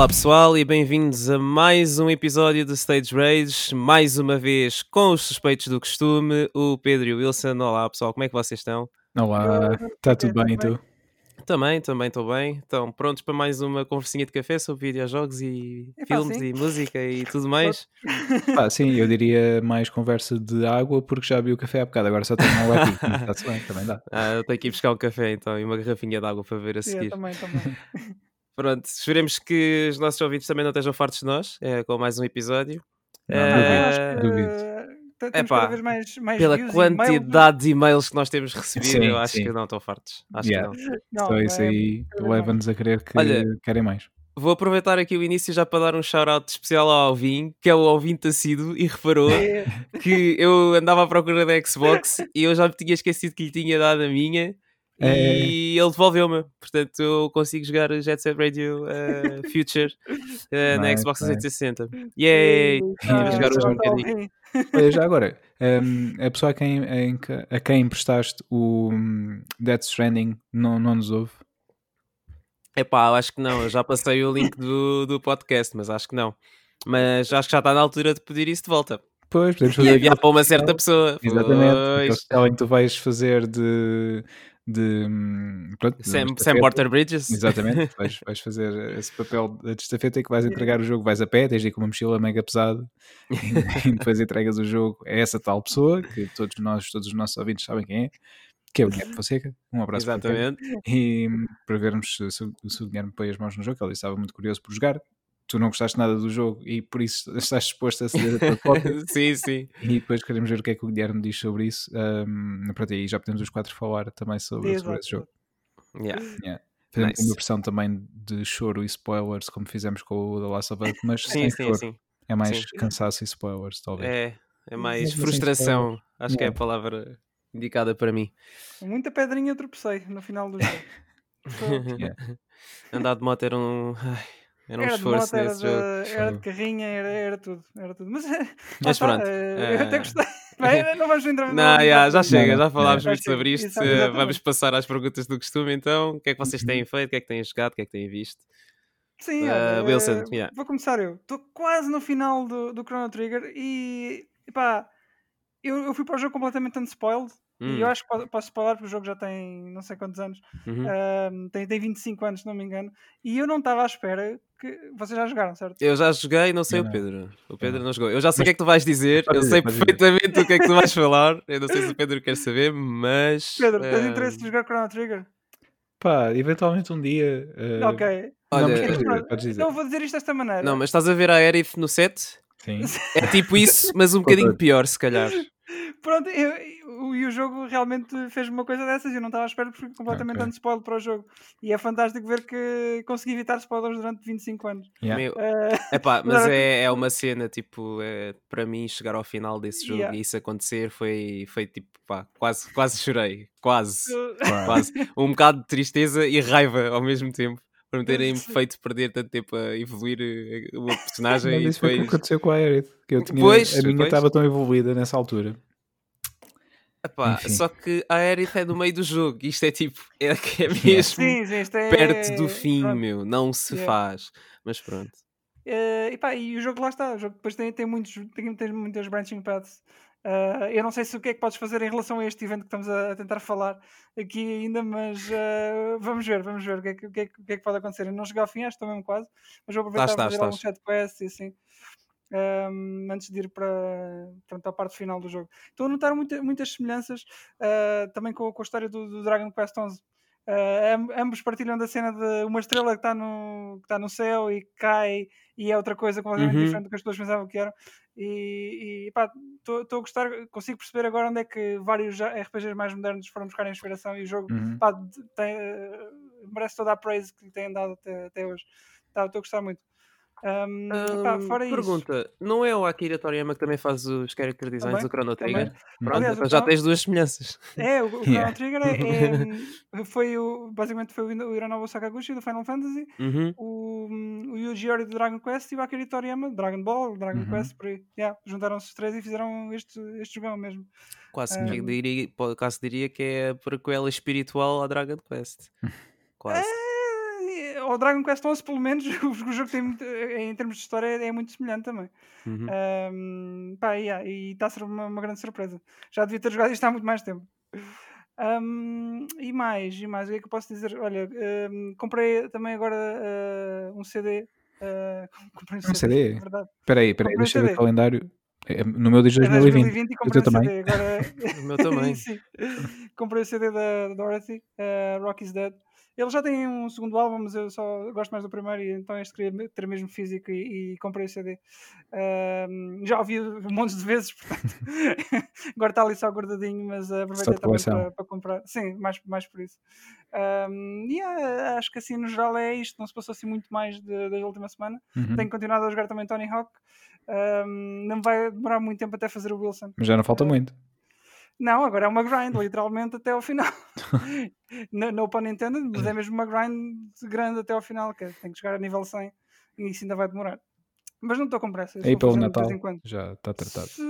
Olá pessoal e bem-vindos a mais um episódio do Stage Rage, mais uma vez com os suspeitos do costume, o Pedro e o Wilson. Olá pessoal, como é que vocês estão? Olá, está tudo bem e tu? Também, também estou bem. Estão prontos para mais uma conversinha de café sobre videojogos e É filmes fácil. e música e tudo mais? Ah, sim, eu diria mais conversa de água porque já vi o café há bocado, agora só tenho água aqui. Está-se bem, também dá. Ah, eu tenho que ir buscar um café então e uma garrafinha de água para ver a Sim, eu seguir. também, também. Pronto, esperemos que os nossos ouvintes também não estejam fartos de nós, eh, com mais um episódio. Não, Eh, que duvido. eh, Epá, cada vez mais, mais Pela e quantidade de e-mails que nós temos recebido, Sim, eu acho sim. que não estão fartos. Acho Yeah. que não. Não, Só isso é- aí vez leva-nos a crer que Olha, querem mais. Vou aproveitar aqui o início já para dar um shout-out especial ao Alvin, que é o ouvinte assíduo e reparou É, que eu andava à procura da Xbox e eu já me tinha esquecido que lhe tinha dado a minha É. e ele devolveu-me. Portanto, eu consigo jogar Jet Set Radio eh, Future eh, na Nice, Xbox nice. 360. Yay! Ah, jogar hoje um bocadinho. Olha, já agora, hum, a pessoa a quem, em que- a quem emprestaste o hum, Death Stranding não, não nos ouve? Epá, eu acho que não. Eu já passei o link do, do podcast, mas acho que não. Mas acho que já está na altura de pedir isso de volta. Pois, podemos E fazer enviar para uma certa pessoa. Exatamente, aquele Pois. em que tu vais fazer de. De hum, pronto, Sam. Sam Porter Bridges. Exatamente, vais, vais fazer esse papel de estafeta em que vais entregar o jogo, vais a pé, tens de ir com uma mochila mega pesada e, e depois entregas o jogo a essa tal pessoa, que todos nós, todos os nossos ouvintes sabem quem é, que é o Guilherme Fonseca. Um abraço para. Exatamente. E hum, para vermos se, se, se o Guilherme põe as mãos no jogo, ele estava muito curioso por jogar. Tu não gostaste nada do jogo e por isso estás disposto a ceder a tua cópia. sim, sim. E depois queremos ver o que é que o Guilherme diz sobre isso. Um, pronto, e aí já podemos os quatro falar também sobre, sobre esse jogo. Yeah. Yeah. Fazemos Nice. uma versão também de choro e spoilers, como fizemos com o The Last of Us, mas Sim, sem sim, choro. sim. É mais Sim. cansaço e spoilers, talvez. É, é mais frustração. Acho que é a Yeah. palavra indicada para mim. Muita pedrinha tropecei no final do jogo. Yeah. Andar de moto era um. ai, era um Era de esforço moto, era nesse de, jogo. era de carrinha, era, era tudo, era tudo. Mas, eh, Mas está, pronto, eh, eu eh, até gostei. Bem, não vamos entrar Não, yeah, já Não, chega, não, já falámos não. muito sobre isto. Eh, exatamente. Vamos passar às perguntas do costume então. O que é que vocês têm feito? O que é que têm jogado? O que é que têm visto? Sim, olha, Wilson, eh, yeah. vou começar eu. Estou quase no final do, do Chrono Trigger e pá, eu, eu fui para o jogo completamente unspoiled Hum, e eu acho que posso, posso spoiler porque o jogo já tem não sei quantos anos, uhum. Ahm, tem, tem 25 anos, se não me engano, e eu não estava à espera que vocês já jogaram, certo? Eu já joguei, não sei Eu o não. Pedro. O Pedro não. não jogou. Eu já sei o que é que tu vais dizer. Eu sei perfeitamente o que é que tu vais falar. Eu não sei se o Pedro quer saber, mas. Pedro, tens eh, interesse em jogar Chrono Trigger? Pá, eventualmente um dia. eh, ok. Não, Olha, mas podes dizer, Pronto, podes dizer. Então eu vou dizer isto desta maneira. Não, mas estás a ver a Aerith no set? Sim. É tipo isso, mas um bocadinho pior, se calhar. Pronto, eu, eu- e o jogo realmente fez uma coisa dessas e eu não estava à espera porque fui completamente Ok. unspoiled para o jogo. E é fantástico ver que consegui evitar spoilers durante 25 anos. Yeah. Meu, Eh, epá, mas é, é uma cena, tipo, é, para mim, chegar ao final desse jogo Yeah. e isso acontecer foi, foi tipo, pá, quase, quase chorei. Quase, quase. Um bocado de tristeza e raiva ao mesmo tempo. Por me terem feito perder tanto tempo a evoluir eh, uma Mas personagem e isso foi o que depois. aconteceu com a Aerith. Que eu tinha, Pois, a minha estava tão evoluída nessa altura. Epá, só que a Aerith é no meio do jogo. Isto é tipo, é, que é mesmo sim, sim, isto é. perto do fim, pronto. meu. Não se Yeah. faz. Mas pronto. Eh, e, pá, e o jogo lá está. O jogo depois tem, tem, muitos, tem, tem muitas branching paths. Uh, eu não sei se o que é que podes fazer em relação a este evento que estamos a, a tentar falar aqui ainda, mas uh, vamos ver, vamos ver o que, é que, o, que é o que, é que, pode acontecer. Eu não cheguei ao fim, acho, estou mesmo quase, mas vou aproveitar para fazer um algum chat quest e assim. Um, antes de ir para pronto, a parte final do jogo. Estou a notar muita, muitas semelhanças uh, também com, com, a história do, do Dragon Quest 11. Uh, ambos partilham da cena de uma estrela que está no, que tá no céu e cai e é outra coisa completamente uhum. diferente do que as pessoas pensavam que eram. E, e pá, estou a gostar, consigo perceber agora onde é que vários RPGs mais modernos foram buscar inspiração e o jogo uhum. pá, tem, eh, merece toda a praise que lhe têm dado até, até hoje. Estou tá, a gostar muito. Ahm, pá, Hum, fora isso. pergunta, não é o Akira Toriyama que também faz os character designs Também, do Chrono Trigger? também. Pronto, Aliás, então já Chrono- tens duas semelhanças. É, o, o Chrono Yeah. Trigger é, é, foi o, basicamente foi o Hironobu Sakaguchi do Final Fantasy, Uhum. o, o Yuji Ori do Dragon Quest e o Akira Toriyama do Dragon Ball, Dragon Uhum. Quest, por aí. Yeah, Juntaram-se os três e fizeram este, este jogão mesmo. Quase, Hum. que diria, quase diria que é a prequela espiritual à Dragon Quest. Quase. É, ao Dragon Quest 11, pelo menos, o jogo tem muito, em termos de história é muito semelhante também. Uhum. Um, pá, yeah, e está a ser uma, uma, grande surpresa. Já devia ter jogado isto há muito mais tempo. Um, e mais, e mais, o que é que eu posso dizer? Olha, um, comprei também agora uh, um CD. Uh, comprei um, CD, CD? Espera aí, espera aí, deixa eu ver o calendário. É, no meu diz 2020. 2020 e comprei o também. CD. Agora... o meu também. Sim. Comprei o CD da Dorothy, uh, Rock is Dead. Ele já tem um segundo álbum, mas eu só gosto mais do primeiro, e então este queria ter mesmo físico e, e comprei o CD. Já ouvi montes de vezes, portanto, agora está ali só guardadinho, mas aproveitei também para, para, comprar. Sim, mais, mais por isso. Um, e yeah, acho que assim no geral é isto, não se passou assim muito mais de, da última semana. Uhum. Tenho continuado a jogar também Tony Hawk. Um, não vai demorar muito tempo até fazer o Wilson. Mas já não falta muito. Não, agora é uma grind, literalmente até ao final. no, no pun intended, mas é mesmo uma grind grande até ao final, que é, tem que chegar a nível 100 e isso ainda vai demorar. Mas não estou com pressa. Aí para o Natal já está tratado. Se,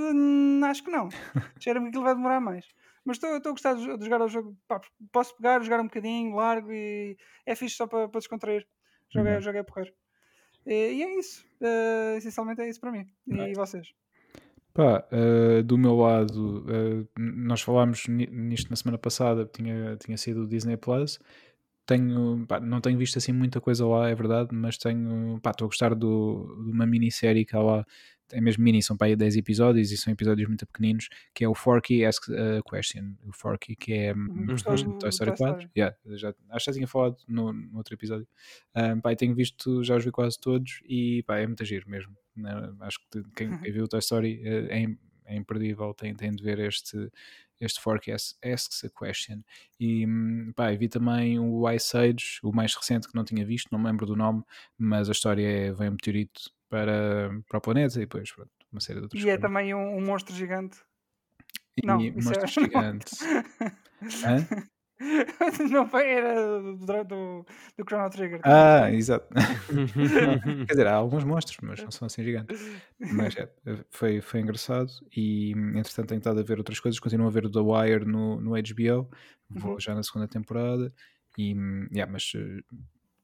acho que não. Cheira-me que aquilo vai demorar mais. Mas estou a gostar de, de jogar o jogo. Pá, posso pegar, jogar um bocadinho, largo e é fixe só para, para descontrair. Joguei, uhum. joguei a porrer. E, e, é isso. Uh, essencialmente é isso para mim. E vocês? Pá, uh, do meu lado, uh, nós falámos nisto na semana passada, tinha, tinha sido o Disney Plus. Tenho, pá, não tenho visto assim muita coisa lá, é verdade, mas tenho, estou a gostar do, de uma minissérie que há lá, é mesmo mini, são para aí 10 episódios e são episódios muito pequeninos, que é o Forky Ask a Question. O Forky, que é um personagem uhum. de Toy Story 4. Yeah, já, acho que já tinha falado no, no outro episódio. Um, pá, tenho visto, já os vi quase todos e pá, é muito giro mesmo. Né? Acho que quem, quem, viu o Toy Story é, é imperdível, tem, tem de ver este, este Forecast Asks a Question. E hum, pá, vi também o Ice Age, o mais recente que não tinha visto, não me lembro do nome, mas a história é: vem um meteorito para, para o planeta e depois pronto, uma série de outras E é coisas. é também um, um monstro gigante. E não, monstro é... gigante. Não foi, era do, do, do Chrono Trigger. Ah, exato. Quer dizer, há alguns monstros, mas não são assim gigantes. Mas é, foi, foi engraçado e entretanto tenho estado a ver outras coisas. Continuo a ver o The Wire no, no HBO, vou uhum. já na segunda temporada. E, yeah, mas eh,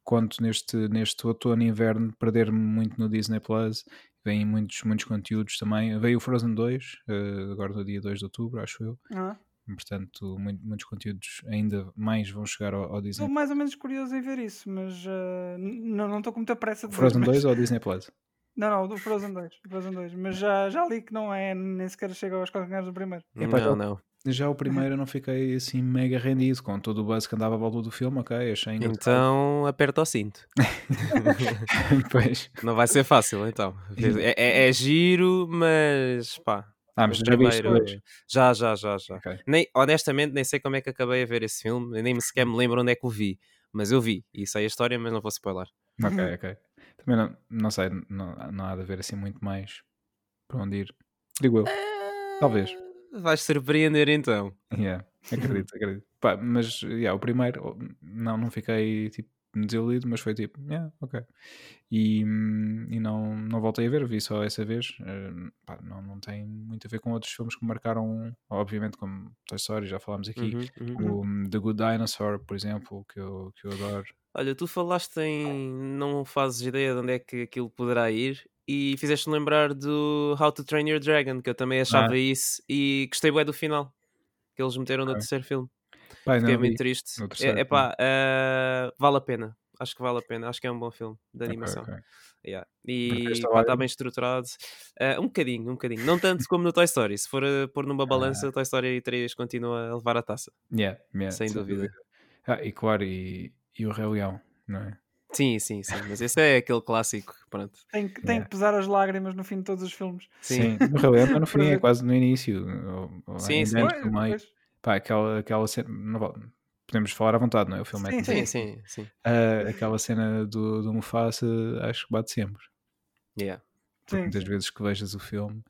quanto neste, neste outono e inverno perder-me muito no Disney Plus, vêm muitos, muitos conteúdos também. Veio o Frozen 2, uh, agora no dia 2 de outubro, acho eu. Ah. Portanto, muito, muitos conteúdos ainda mais vão chegar ao, ao Disney. Estou mais ou menos curioso em ver isso, mas uh, não estou com muita pressa de Frozen ver, 2 ou Disney Plus? Não, não, do Frozen 2, Frozen 2. Mas já, já li que não é, nem sequer chega aos calcanhares do primeiro. Não, não. Já o primeiro eu não fiquei assim mega rendido com todo o buzz que andava à volta do filme, ok, achei engraçado. Então aperta o cinto. pois. Não vai ser fácil então. É, é, é giro, mas pá, ah, mas já viste hoje? Já, já, já, já. Okay. Nem, honestamente, nem sei como é que acabei a ver esse filme, nem sequer me lembro onde é que o vi, mas eu vi e sei a história, mas não vou spoiler. Ok, ok. Também não, não sei, não, não há de haver assim muito mais para onde ir. Digo eu. Talvez. Vais surpreender então. Yeah, acredito, acredito. Pá, mas yeah, o primeiro, não, não fiquei tipo desiludido, mas foi tipo, yeah, ok. E, e não, não voltei a ver, vi só essa vez. Uh, pá, não, não tem muito a ver com outros filmes que marcaram, obviamente, como Toy Story, já falámos aqui, uhum, uhum. o The Good Dinosaur, por exemplo, que eu, que eu adoro. Olha, tu falaste em não fazes ideia de onde é que aquilo poderá ir e fizeste-me lembrar do How to Train Your Dragon, que eu também achava ah. isso e gostei bem do final que eles meteram okay. no terceiro filme. Pai, Fiquei muito triste. É, pá, uh, vale a pena. Acho que vale a pena. Acho que é um bom filme de animação. Okay, okay. Yeah. E está bem estruturado. Uh, um bocadinho, um bocadinho. Não tanto como no Toy Story. Se for uh, pôr numa balança, uh, Toy Story 3 continua a levar a taça. Yeah, yeah, sem, sem dúvida. dúvida. Ah, e claro, e, e o Rei Leão, não é? Sim, sim, sim. Mas esse é aquele clássico. Pronto. Tem, que, tem que pesar as lágrimas no fim de todos os filmes. Sim, sim. Rei Leão no fim, é quase no início. Ou, ou sim, sim. Pois, Pá, aquela, aquela cena. Não, podemos falar à vontade, não é? O filme sim, é sim, sim, sim. Uh, aquela cena do, do Mufasa acho que bate sempre. Yeah. Sim, muitas sim. vezes que vejas o filme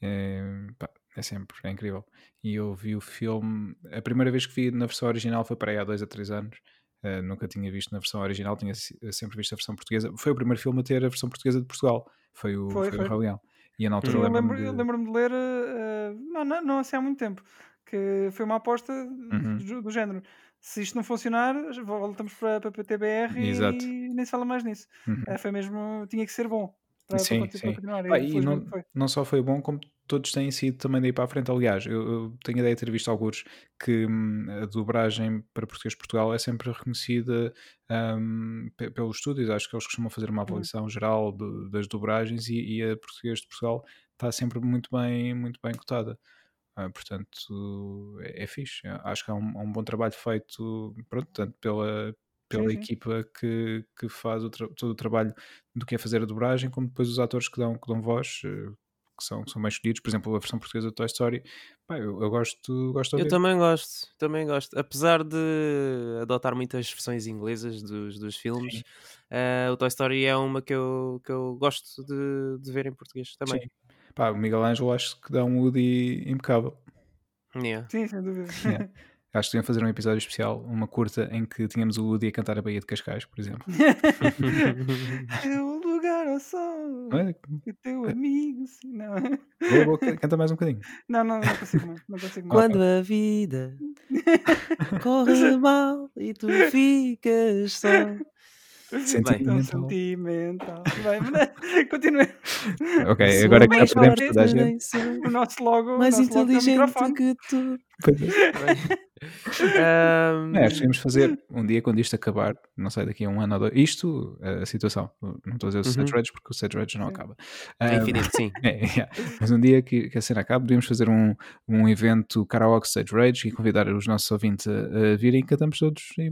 é, pá, é sempre, é incrível. E eu vi o filme, a primeira vez que vi na versão original foi para aí há dois a três anos. Uh, nunca tinha visto na versão original, tinha sempre visto a versão portuguesa. Foi o primeiro filme a ter a versão portuguesa de Portugal. Foi o, foi, foi, foi. o Leão. E na altura eu lembro-me lembro de ler, uh, não, não, não assim há muito tempo, que foi uma aposta uhum. do, do, género. Se isto não funcionar, voltamos para, para a PTBR Exato. e nem se fala mais nisso. Uhum. Uh, foi mesmo, tinha que ser bom para, sim, para, sim. Continuar. Ah, e, e não, não só foi bom, como todos têm sido também daí para a frente. Aliás, eu, eu tenho a ideia de ter visto alguns que hum, a dobragem para português de Portugal é sempre reconhecida um, pelos estúdios. Acho que eles costumam fazer uma avaliação geral de, das dobragens e, e, a português de Portugal está sempre muito bem, muito bem cotada. Uh, portanto, é, é fixe. Acho que é um, é um bom trabalho feito pronto, tanto pela, pela sim, sim. equipa que, que faz o todo o trabalho do que é fazer a dobragem, como depois os atores que dão, que dão voz, eh, que são, que são bem escolhidos. Por exemplo, a versão portuguesa do Toy Story, pá, eu, eu, gosto, gosto de Eu também gosto, também gosto. Apesar de adotar muitas versões inglesas dos, dos filmes, uh, o Toy Story é uma que eu, que eu gosto de, de ver em português também. Sim. Pá, o Miguel Ângelo acho que dá um Woody impecável. Yeah. Sim, sem dúvida. Yeah. Acho que deviam fazer um episódio especial, uma curta, em que tínhamos o Woody a cantar a Baía de Cascais, por exemplo. é o lugar ao sol. É? O teu amigo. Sim, não. Boa, boa, canta mais um bocadinho. Não, não, não consigo mais. Não consigo mais. Quando a vida corre mal e tu ficas só. Sentimental. Sentimental. Bem, continue. Ok, Sou agora que já perdemos toda a gente. O nosso logo. Mais nosso inteligente logo que tu. um... é, acho que fazer um dia quando isto acabar, não sei, daqui a um ano ou dois. Isto, a situação, não estou a dizer o uhum. Set Rage porque o Set Rage não sim. acaba. É infinito, sim. É, é, mas um dia que, que, a cena acabe, podíamos fazer um, um evento karaoke Rage e convidar os nossos ouvintes a, a virem e cantamos todos em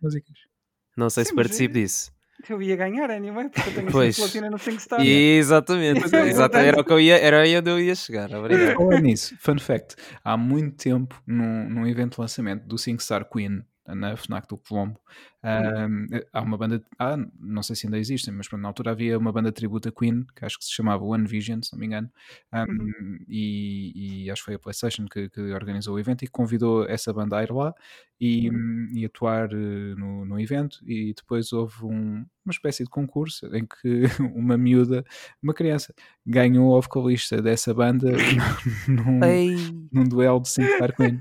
músicas. Não sei Sim, se participo disso. Eu ia ganhar anyway, porque eu tenho pois. platina no 5 stars. Exatamente, é exatamente. Era, o que eu ia, era aí onde eu ia chegar. Obrigado. Falar nisso, fun fact: há muito tempo, num, num evento de lançamento do 5 Star Queen, na FNAC do Colombo. Um, há uma banda, ah, não sei se ainda existem, mas na altura havia uma banda de tributo a Queen, que acho que se chamava One Vision, se não me engano, um, uhum. e, e, acho que foi a PlayStation que, que, organizou o evento e convidou essa banda a ir lá e, uhum. e atuar uh, no, no evento. E depois houve um, uma espécie de concurso em que uma miúda, uma criança, ganhou o vocalista dessa banda num, num duelo de Sinclair Queen.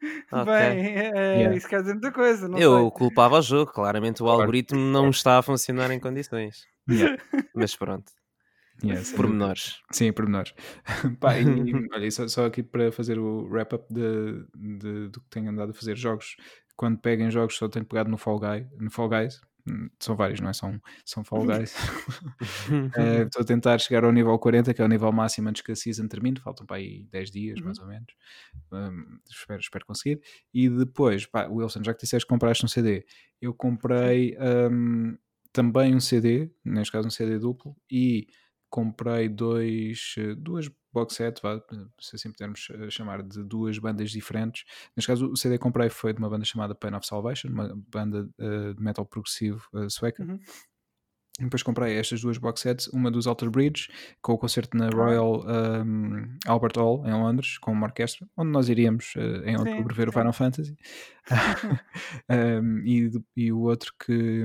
Okay. Bem, é, yeah. isso quer dizer muita coisa. eu sei. culpava o jogo, claramente o claro. algoritmo não está a funcionar em condições. Yeah. Mas pronto. Yeah, pormenores. Sim, pormenores. Pá, e, olha, só, só, aqui para fazer o wrap-up de, de, do que tenho andado a fazer jogos. Quando peguem jogos, só tenho pegado no Fall, Guy, no Fall Guys, são vários, não é? São, são Fall Guys. Eh, estou uh, a tentar chegar ao nível 40, que é o nível máximo antes que a season termine. Faltam para aí 10 dias, uhum. mais ou menos. Um, espero, espero conseguir. E depois, pá, Wilson, já que disseste que compraste um CD, eu comprei um, também um CD, neste caso um CD duplo, e comprei dois, eh, duas box set, vá, se assim pudermos eh, chamar, de duas bandas diferentes. Neste caso, o CD que comprei foi de uma banda chamada Pain of Salvation, uma banda uh, de metal progressivo uh, sueca. Uhum. Depois comprei estas duas box sets, uma dos Alter Bridge, com o concerto na Royal um, Albert Hall, em Londres, com uma orquestra, onde nós iríamos uh, em outubro ver o Final Fantasy. um, e, e, o outro que,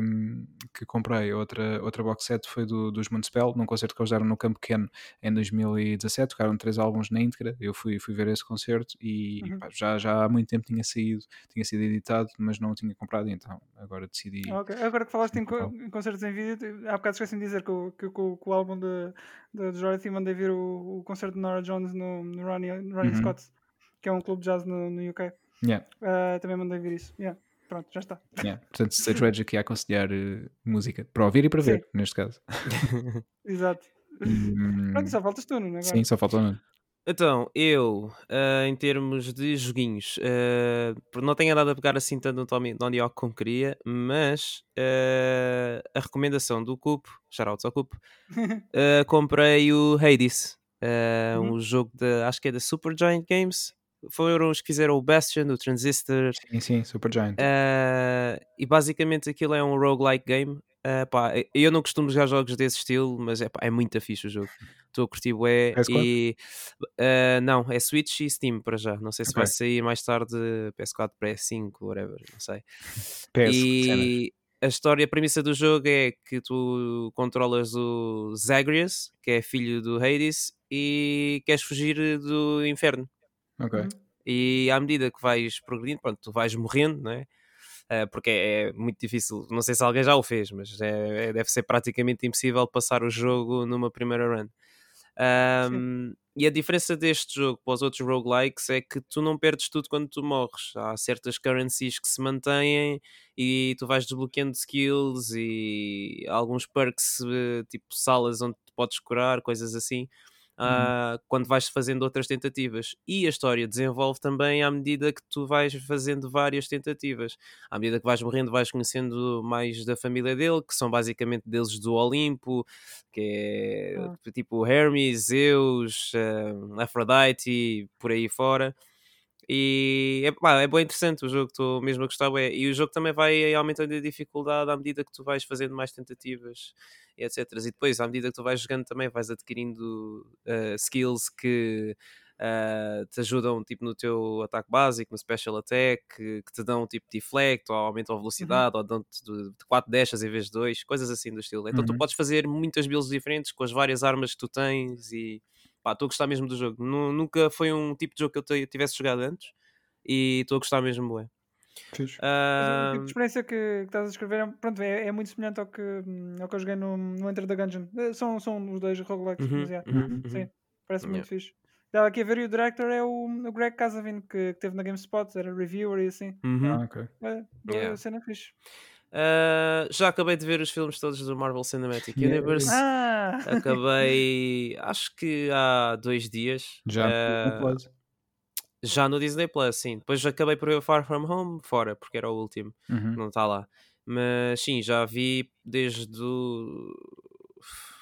que comprei, outra, outra box set, foi do, dos Moonspell, num concerto que eles deram no Campo Pequeno em 2017. Tocaram três álbuns na íntegra. Eu fui, fui ver esse concerto e uhum. pá, já, já há muito tempo tinha saído, tinha sido editado, mas não o tinha comprado, então agora decidi. Okay. Agora que falaste em, co em, concertos em vídeo, há bocado esqueci de dizer que, o, que, que, que o álbum de, de Dorothy mandei ver o, o concerto de Nora Jones no, no Ronnie, Ronnie uhum. Scott, que é um clube de jazz no, no UK. Yeah. Uh, também mandei ver isso. Yeah. Pronto, já está. Yeah. Portanto, Stage Rage aqui a aconselhar uh, música para ouvir e para ver, Sim. neste caso. Exato. Hum... Pronto, só faltas tu, não é? Agora. Sim, só falta o Então, eu, uh, em termos de joguinhos, uh, não tenho andado a pegar assim tanto no Tommy Don Dioc como queria, mas uh, a recomendação do Cup, shoutouts ao Cup, comprei o Hades, uhum. um jogo de, acho que é da Supergiant Games, foram os que fizeram o Bastion, o Transistor. Sim, sim, Supergiant. Uh, e basicamente aquilo é um roguelike game. Uh, pá, eu não costumo jogar jogos desse estilo, mas é, pá, é muito fixe o jogo. Estou a curtir bué e uh, não, é Switch e Steam para já. Não sei se okay. vai sair mais tarde PS4, PS5, whatever, não sei. PS, e a história, a premissa do jogo é que tu controlas o Zagreus, que é filho do Hades, e queres fugir do inferno. Ok. E à medida que vais progredindo, pronto, tu vais morrendo, não é? Uh, porque é, é, muito difícil. Não sei se alguém já o fez, mas é, é, deve ser praticamente impossível passar o jogo numa primeira run. Um, e a diferença deste jogo para os outros roguelikes é que tu não perdes tudo quando tu morres. Há certas currencies que se mantêm e tu vais desbloqueando skills e alguns perks, eh, tipo salas onde podes curar, coisas assim uh, quando vais fazendo outras tentativas. E a história desenvolve também à medida que tu vais fazendo várias tentativas. À medida que vais morrendo, vais conhecendo mais da família dele, que são basicamente deuses do Olimpo, que é ah. tipo Hermes, Zeus, uh, Aphrodite, por aí fora. E é, pá, é bem interessante o jogo, estou mesmo a gostar. E o jogo também vai aumentando a dificuldade à medida que tu vais fazendo mais tentativas, etc. E depois, à medida que tu vais jogando, também vais adquirindo uh, skills que uh, te ajudam tipo, no teu ataque básico, no special attack, que, que te dão tipo deflect, ou aumentam a uhum. velocidade, uhum. ou dão-te de 4 dashas em vez de 2, coisas assim do estilo. Então uhum. tu podes fazer muitas builds diferentes com as várias armas que tu tens e pá, estou a gostar mesmo do jogo. Nunca foi um tipo de jogo que eu tivesse jogado antes e estou a gostar mesmo, bué. Uh... O tipo de experiência que, que, estás a escrever é, pronto, é, é, muito semelhante ao que, ao que eu joguei no, no Enter the Gungeon. Eh, são, são os dois roguelikes, uhum, mas yeah. uhum, sim, uhum. parece yeah. muito fixe. Estava aqui a ver e o director é o, o Greg Casavin, que, que teve na GameSpot, era reviewer e assim. Uhum. Ah, ok. É, yeah. cena fixe. Uh, já acabei de ver os filmes todos do Marvel Cinematic Universe. Ah. Acabei, acho que há dois dias. Já uh, Já no Disney Plus, sim. Depois acabei por ver Far From Home fora, porque era o último. Uhum. Não está lá. Mas sim, já vi desde o.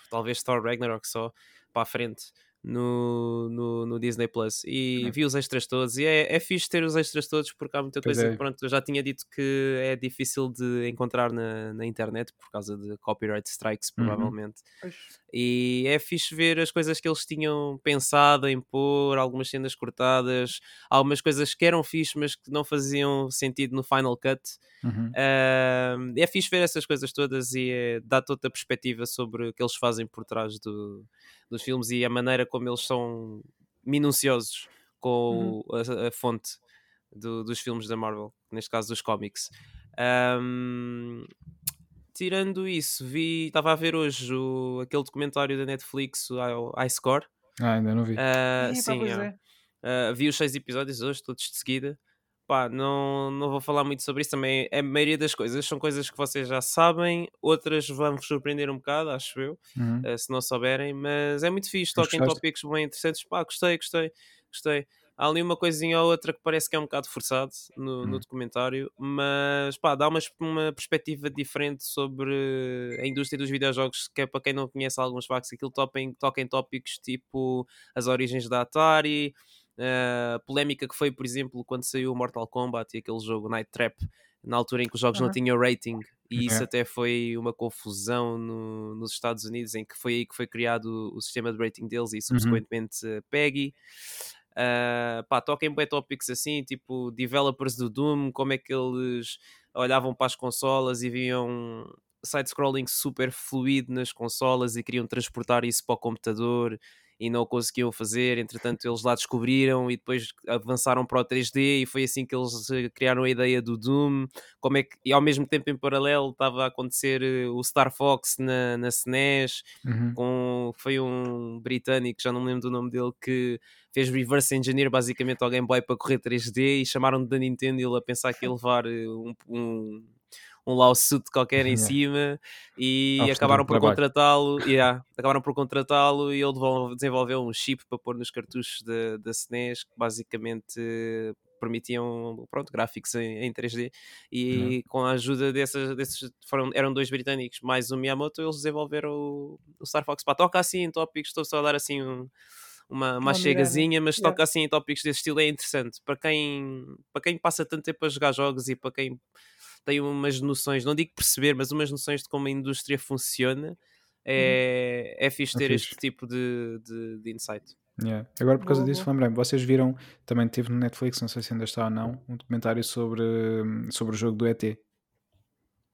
Talvez Thor Ragnarok só para a frente no, no, no, Disney Plus e vi os extras todos e é, é fixe ter os extras todos porque há muita pois coisa é. que pronto, eu já tinha dito que é difícil de encontrar na, na internet por causa de copyright strikes uhum. provavelmente uhum. e é fixe ver as coisas que eles tinham pensado em pôr, algumas cenas cortadas algumas coisas que eram fixe mas que não faziam sentido no Final Cut uhum. uh, é fixe ver essas coisas todas e é, dá toda a perspectiva sobre o que eles fazem por trás do dos filmes e a maneira como eles são minuciosos com uhum. a, a, fonte do, dos filmes da Marvel, neste caso dos cómics. Um, tirando isso, vi, estava a ver hoje o, aquele documentário da Netflix, o iScore. Ah, ainda não vi. Uh, sim, é. uh, vi os seis episódios hoje, todos de seguida pá, não, não vou falar muito sobre isso também. A maioria das coisas são coisas que vocês já sabem, outras vão-vos surpreender um bocado, acho eu, uhum. uh, se não souberem, mas é muito fixe, toquem tópicos bem interessantes. Pá, gostei, gostei, gostei. Há ali uma coisinha ou outra que parece que é um bocado forçado no, no uhum. documentário, mas pá, dá uma, uma perspectiva diferente sobre a indústria dos videojogos, que é para quem não conhece alguns factos, aquilo toca em, toca em tópicos tipo as origens da Atari, Uh, polémica que foi, por exemplo, quando saiu o Mortal Kombat e aquele jogo Night Trap, na altura em que os jogos uhum. não tinham rating, e isso até foi uma confusão no, nos Estados Unidos, em que foi aí que foi criado o, o sistema de rating deles e uhum. subsequentemente uhum. PEGI. Uh, pá, toquem bem tópicos assim, tipo developers do Doom, como é que eles olhavam para as consolas e viam side-scrolling super fluido nas consolas e queriam transportar isso para o computador e não o conseguiam fazer. Entretanto, eles lá descobriram e depois avançaram para o 3D e foi assim que eles eh, criaram a ideia do Doom. Como é que, e ao mesmo tempo, em paralelo, estava a acontecer eh, o Star Fox na, na SNES, uhum. com, foi um britânico, já não me lembro do nome dele, que fez reverse engineer basicamente ao Game Boy para correr 3D e chamaram-no da Nintendo e ele a pensar que ia levar eh, um, um um lawsuit qualquer em cima e acabaram por contratá-lo yeah, acabaram por contratá-lo e ele desenvolveu um chip para pôr nos cartuchos da SNES que basicamente permitiam pronto, gráficos em, em 3D e uhum. com a ajuda dessas, desses foram, eram dois britânicos mais o Miyamoto eles desenvolveram o, o Star Fox. Pá, toca assim em tópicos, estou só a dar assim um, uma, uma chegazinha, mas yeah. toca assim em tópicos desse estilo é interessante. Para quem, para quem passa tanto tempo a jogar jogos e para quem tem umas noções, não digo perceber, mas umas noções de como a indústria funciona, é, é fixe é ter é fixe. este tipo de, de, de insight. Yeah. Agora, por causa disso, lembrei-me, vocês viram, também teve no Netflix, não sei se ainda está ou não, um documentário sobre, sobre o jogo do ET.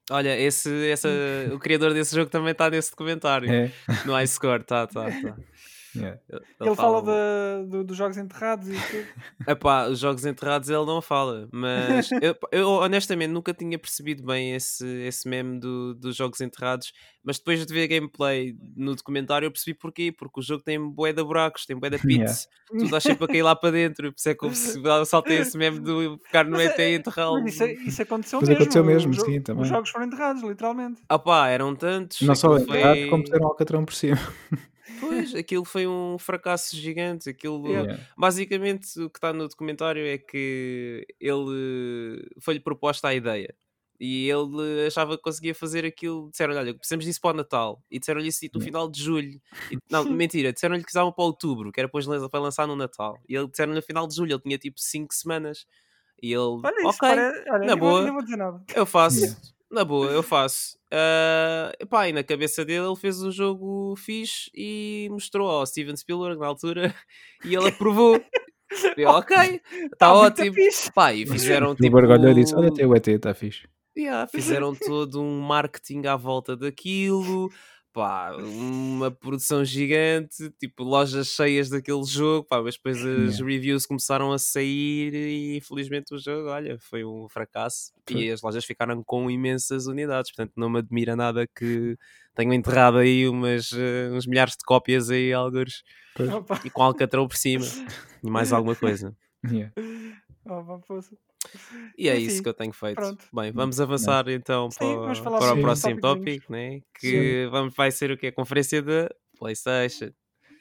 Olha, esse, essa, o criador desse jogo também está nesse documentário. É. No iScore, tá, tá, tá. Yeah. Ele, ele fala, dos jogos enterrados e tudo. Epá, os jogos enterrados ele não fala, mas eu, eu, honestamente nunca tinha percebido bem esse, esse meme do, dos jogos enterrados, mas depois de ver a gameplay no documentário eu percebi porquê, porque o jogo tem bué de buracos, tem bué de pits, yeah. tu estás sempre a cair lá para dentro, por isso é que eu saltei esse meme do ficar no ET e enterrá-lo. Isso, isso aconteceu mas mesmo. aconteceu mesmo, os, sim, também. Os jogos foram enterrados, literalmente. Ah pá, eram tantos. Não só enterrados, foi... como puseram alcatrão por cima. Pois, aquilo foi um fracasso gigante. Aquilo, Yeah. basicamente, o que está no documentário é que ele foi-lhe proposta a ideia e ele achava que conseguia fazer aquilo. Disseram-lhe: Olha, precisamos disso para o Natal. E disseram-lhe isso no Yeah. final de julho. E- não, mentira, disseram-lhe que usavam para outubro, que era depois para lançar no Natal. E ele disseram-lhe no final de julho, ele tinha tipo 5 semanas. E ele, Olha isso, ok, pare- olha, na eu boa. Nada. eu faço. Yeah. Na boa, eu faço. Epá, e na cabeça dele ele fez um jogo fixe e mostrou ao Steven Spielberg na altura e ele aprovou. E eu, ok, está Tá ótimo. fixe. Pá, e fizeram O tipo. Spielberg olhou e disse: Olha, tem o ET, está fixe. Yeah, fizeram todo um marketing à volta daquilo, pá, uma produção gigante, tipo lojas cheias daquele jogo, pá, mas depois as reviews começaram a sair e infelizmente o jogo, olha, foi um fracasso Foi. e as lojas ficaram com imensas unidades, portanto não me admira nada que tenham enterrado aí umas, eh, uns milhares de cópias aí, alguns, e com alcatrão por cima, e mais alguma coisa. Yeah. E é Enfim, isso que eu tenho feito. pronto. Bem, vamos avançar então Sim, para, vamos falar para o próximo tópico, né? que vamos, vai ser o que? A conferência da PlayStation.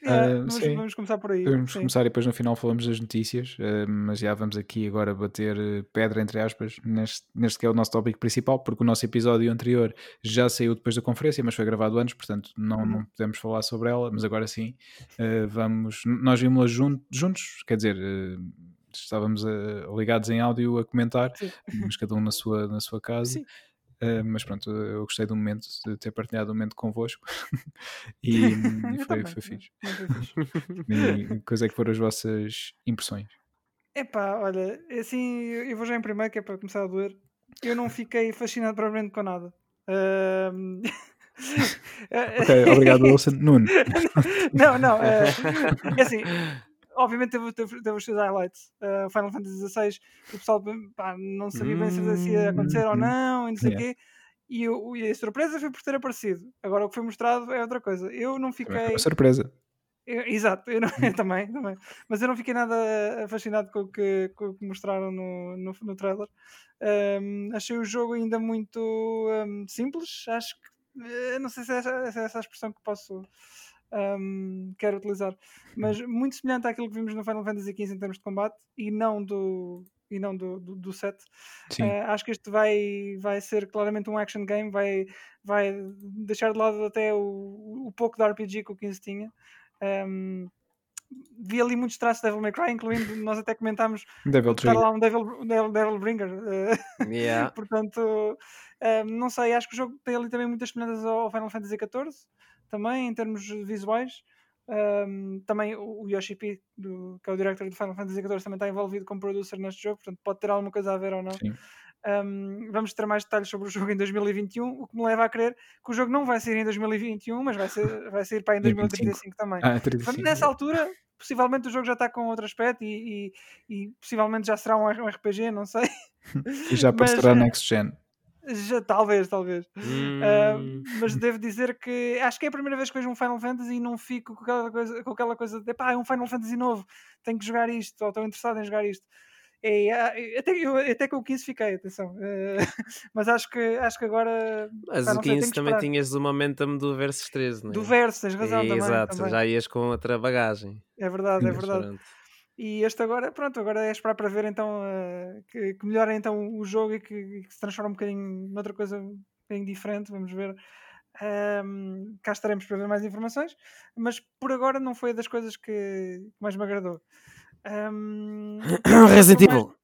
Yeah, Ah, vamos, sim. vamos começar por aí. Vamos sim. começar e depois no final falamos das notícias, eh, mas já vamos aqui agora bater eh, pedra, entre aspas, neste, neste que é o nosso tópico principal, porque o nosso episódio anterior já saiu depois da conferência, mas foi gravado antes, portanto não, Uhum. não podemos falar sobre ela, mas agora sim, eh, vamos, nós vimos-la jun- juntos, quer dizer, eh, estávamos eh, ligados em áudio a comentar, Sim. mas cada um na sua, na sua casa. Uh, mas pronto, eu gostei do momento, de ter partilhado o momento convosco e, e Eu foi, também, foi fixe. E quais é que foram as vossas impressões? Epá, olha, assim, eu vou já em primeiro, que é para começar a doer. Eu não fiquei fascinado propriamente com nada. Ahm, Ok, obrigado, Wilson. Nuno. não, não, é, é assim, obviamente teve, teve, teve os seus highlights. Uh, Final Fantasy XVI, o pessoal pá, não sabia bem se se ia acontecer ou Hum, não, e não sei o yeah. quê. E, o- e a surpresa foi por ter aparecido. Agora o que foi mostrado é outra coisa. Eu não fiquei. uma surpresa. Eu- exato, eu, não, eu também, também. Mas eu não fiquei nada fascinado com o que, com o que mostraram no, no, no trailer. Um, achei o jogo ainda muito um, simples. Acho que. eh, Não sei se é essa, se é essa a expressão que posso. Um, quero utilizar, mas muito semelhante àquilo que vimos no Final Fantasy XV em termos de combate e não do, e não do, do, do set. Eh, acho que este vai, vai ser claramente um action game, vai, vai deixar de lado até o, o pouco de RPG que o 15 tinha. Um, vi ali muitos traços de Devil May Cry, incluindo nós até comentámos Devil estar Trigger. lá um Devil, Devil, Devil Bringer. eh, Yeah. portanto, um, não sei, acho que o jogo tem ali também muitas semelhanças ao Final Fantasy XIV, também em termos visuais. Um, também o Yoshi P, do, que é o director do Final Fantasy XIV, também está envolvido como producer neste jogo, portanto pode ter alguma coisa a ver ou não. Um, vamos ter mais detalhes sobre o jogo em 2021, o que me leva a crer que o jogo não vai sair em 2021, mas vai, ser, vai sair para em 2035 também. Ah, Portanto, 35. nessa altura, possivelmente o jogo já está com outro aspecto e, e- e possivelmente já será um RPG, não sei. E já mas, aparecerá eh, Next Gen. Já, talvez, talvez. Uh, Hum, mas devo dizer que acho que é a primeira vez que vejo um Final Fantasy e não fico com aquela coisa, com aquela coisa de pá, é um Final Fantasy novo, tenho que jogar isto, ou estou interessado em jogar isto. É, ah, até, eu, até com o 15 fiquei, atenção. Uh, mas acho que, acho que agora. mas o não sei, tenho 15 que também tinhas o momentum do Versus 13, não é? Do verso, tens razão também. Exato, também. já ias com outra bagagem. É verdade, é verdade. E este agora, pronto, agora é esperar para ver então eh, que, que melhore então o jogo e que, que se transforme um bocadinho noutra coisa um bocadinho diferente, vamos ver. Ahm, cá estaremos para ver mais informações, mas por agora não foi das coisas que mais me agradou. Ahm, Resident Evil.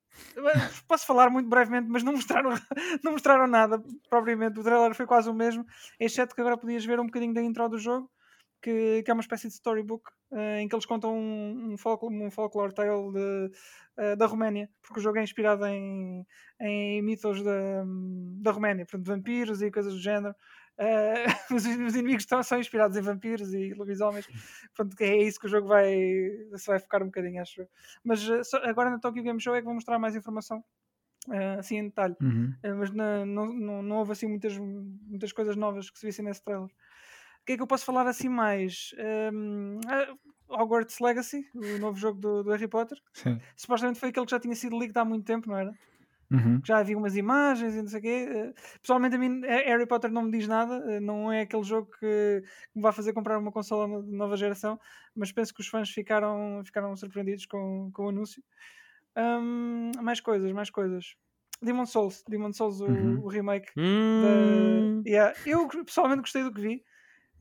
Posso falar muito brevemente, mas não mostraram, não mostraram nada propriamente. O trailer foi quase o mesmo, exceto que agora podias ver um bocadinho da intro do jogo, que, que é uma espécie de storybook eh, em que eles contam um, um, folclore, um folklore tale de, eh, da Roménia, porque o jogo é inspirado em, em mitos da, da Roménia, portanto, vampiros e coisas do género. Uh, os, os, inimigos estão, são inspirados em vampiros e lobisomens. Portanto, é isso que o jogo vai, se vai focar um bocadinho, acho. Mas uh, só, agora na Tokyo Game Show é que vou mostrar mais informação. Uh, assim em detalhe, uhum. mas na, não, não, não houve assim muitas, muitas coisas novas que se vissem nesse trailer. O que é que eu posso falar assim mais? Um, Hogwarts Legacy, o novo jogo do, do Harry Potter. Sim. Supostamente foi aquele que já tinha sido linked há muito tempo, não era? Uhum. Já havia umas imagens e não sei o quê. Eh, pessoalmente, a mim, Harry Potter não me diz nada. Eh, não é aquele jogo que me vai fazer comprar uma consola de nova geração. Mas penso que os fãs ficaram, ficaram surpreendidos com, com o anúncio. Um, mais coisas, mais coisas. Demon Souls, Demon Souls, o, uhum. o remake. Hum. Da... Yeah. Eu pessoalmente gostei do que vi.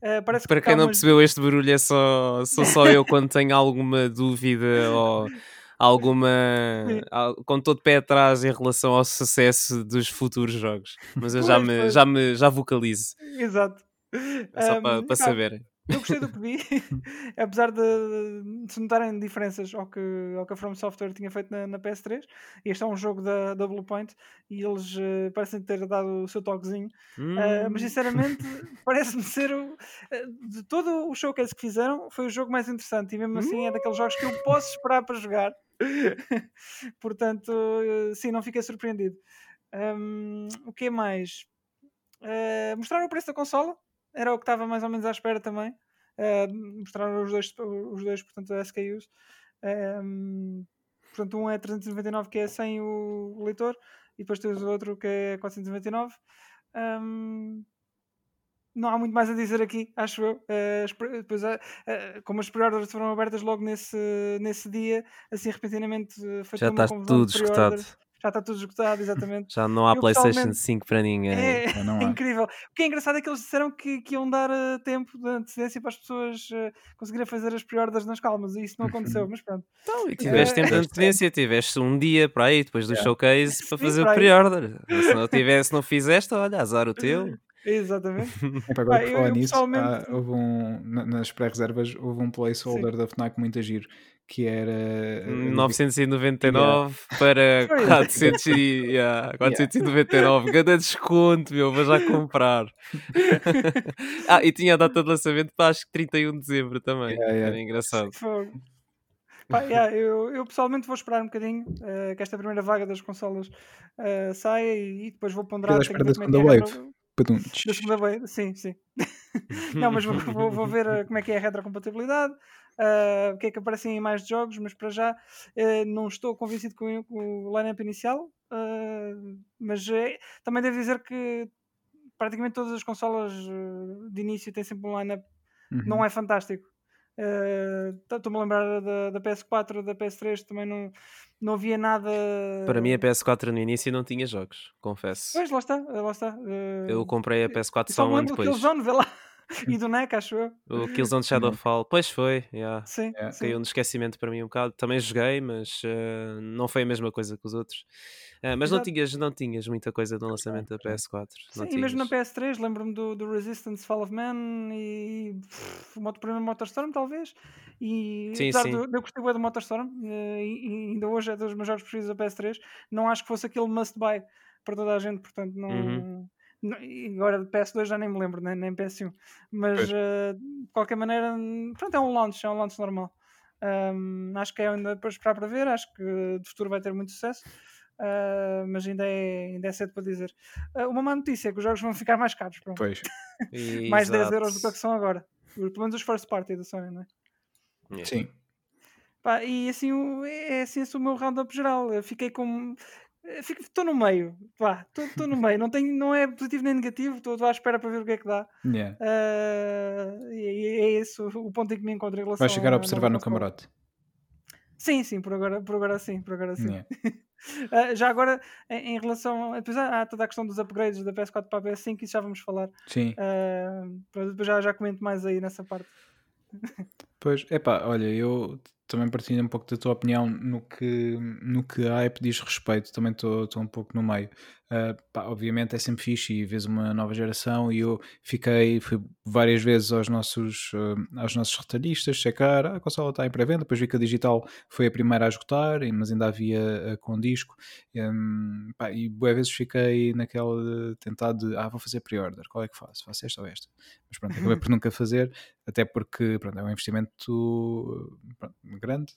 Uh, Para que quem não umas... percebeu, este barulho é só, sou só eu quando tenho alguma dúvida ou alguma. com todo pé atrás em relação ao sucesso dos futuros jogos. Mas eu já, me, já me já vocalizo. Exato. É só um, para, para saberem. Eu gostei do que vi, apesar de, de se notarem diferenças ao que, ao que a From Software tinha feito na, na PS3. Este é um jogo da, da Bluepoint e eles uh, parecem ter dado o seu toquezinho. Hum. Uh, mas sinceramente, parece-me ser o, de todo o showcase que fizeram, foi o jogo mais interessante. E mesmo assim, é daqueles jogos que eu posso esperar para jogar. Portanto, uh, sim, não fiquei surpreendido. Um, o que mais? Uh, mostraram o preço da consola era o que estava mais ou menos à espera também. Uh, mostraram os dois, os dois portanto, SKUs. Um, portanto, um é 399 que é sem o leitor e depois tens o outro que é 499. Um, não há muito mais a dizer aqui, acho eu. Uh, depois, uh, como as pre-orders foram abertas logo nesse, nesse dia, assim repentinamente foi Já está tudo esgotado já está tudo esgotado, exatamente. Já não há eu, PlayStation 5 para ninguém. É, é incrível. O que é engraçado é que eles disseram que, que iam dar uh, tempo de antecedência para as pessoas uh, conseguirem fazer as priordas nas calmas e isso não aconteceu, mas pronto. Então, e tiveste tempo de antecedência, tiveste um dia para aí depois do showcase para fazer o pre-order. Se não tivesse, não fizeste, olha, azar o teu. Exatamente. Agora por falar nisso, pessoalmente... houve um, nas pré-reservas houve um placeholder Sim. da FNAC muito giro que era 999 yeah. para 400 e, yeah, 499 yeah. grande desconto meu, vou já comprar. Ah, e tinha a data de lançamento para acho que 31 de dezembro também. Yeah, era engraçado. Pá, yeah, eu, eu, pessoalmente vou esperar um bocadinho uh, que esta primeira vaga das consolas uh, saia e, e, depois vou ponderar da segunda é wave da segunda wave, sim, sim não, mas vou, vou, vou ver uh, como é que é a retrocompatibilidade uh, o que é que aparecem em mais jogos, mas para já uh, não estou convencido com, com o line-up inicial, uh, mas também devo dizer que praticamente todas as consolas de início têm sempre um line-up uhum. não é fantástico. Estou-me a lembrar da, da, PS4, da PS3, também não, não havia nada. Para mim, a PS4 no início não tinha jogos, confesso. Pois, lá está, lá está. Eu comprei a PS4 só um ano depois. Killzone, vê lá. e do NEC, acho eu. O Killzone Shadowfall, pois foi, yeah. sim, yeah. sim. caiu no esquecimento para mim um bocado. Também joguei, mas uh, não foi a mesma coisa que os outros. Uh, mas não tinhas, não tinhas muita coisa no lançamento da PS4. Sim, e mesmo na PS3, lembro-me do, do, Resistance Fall of Man e pff, o primeiro Motorstorm, talvez. E sim, apesar sim. De, eu gostei do Motorstorm uh, e, e, ainda hoje é dos meus jogos preferidos da PS3. Não acho que fosse aquele must buy para toda a gente, portanto, não. Uhum agora de PS2 já nem me lembro, nem, nem PS1, mas uh, de qualquer maneira, pronto, é um launch, é um launch normal. Um, acho que é ainda para esperar para ver, acho que de futuro vai ter muito sucesso, uh, mas ainda é, ainda é cedo para dizer. Uh, uma má notícia é que os jogos vão ficar mais caros, pronto. Pois. mais 10 euros do que são agora, pelo menos os first party da Sony, não é? Yeah. Sim. Pá, e assim é assim esse o meu roundup geral. Eu fiquei com Estou no meio, estou no meio, não, tenho, não é positivo nem negativo, estou à espera para ver o que é que dá. Yeah. Uh, e, é esse o ponto em que me encontro em relação Vai chegar a observar no camarote. Sim, sim, por agora, por agora sim, por agora sim. Yeah. uh, já agora, em, em relação, depois há toda a questão dos upgrades da PS4 para a PS5, isso já vamos falar. Sim. Uh, depois já, já comento mais aí nessa parte. Pois, é pá, olha, eu também partilho um pouco da tua opinião no que, no que a hype diz respeito, também estou um pouco no meio. Uh, pá, obviamente é sempre fixe e vês uma nova geração e eu fiquei, fui várias vezes aos nossos, uh, aos nossos retalhistas checar, ah, a consola está em pré-venda, depois vi que a digital foi a primeira a esgotar, mas ainda havia uh, com disco um, pá, e boas vezes fiquei naquela tentado de, ah, vou fazer pre-order, qual é que faço? Faço esta ou esta? Mas pronto, acabei por nunca fazer, até porque pronto, é um investimento pronto, grande,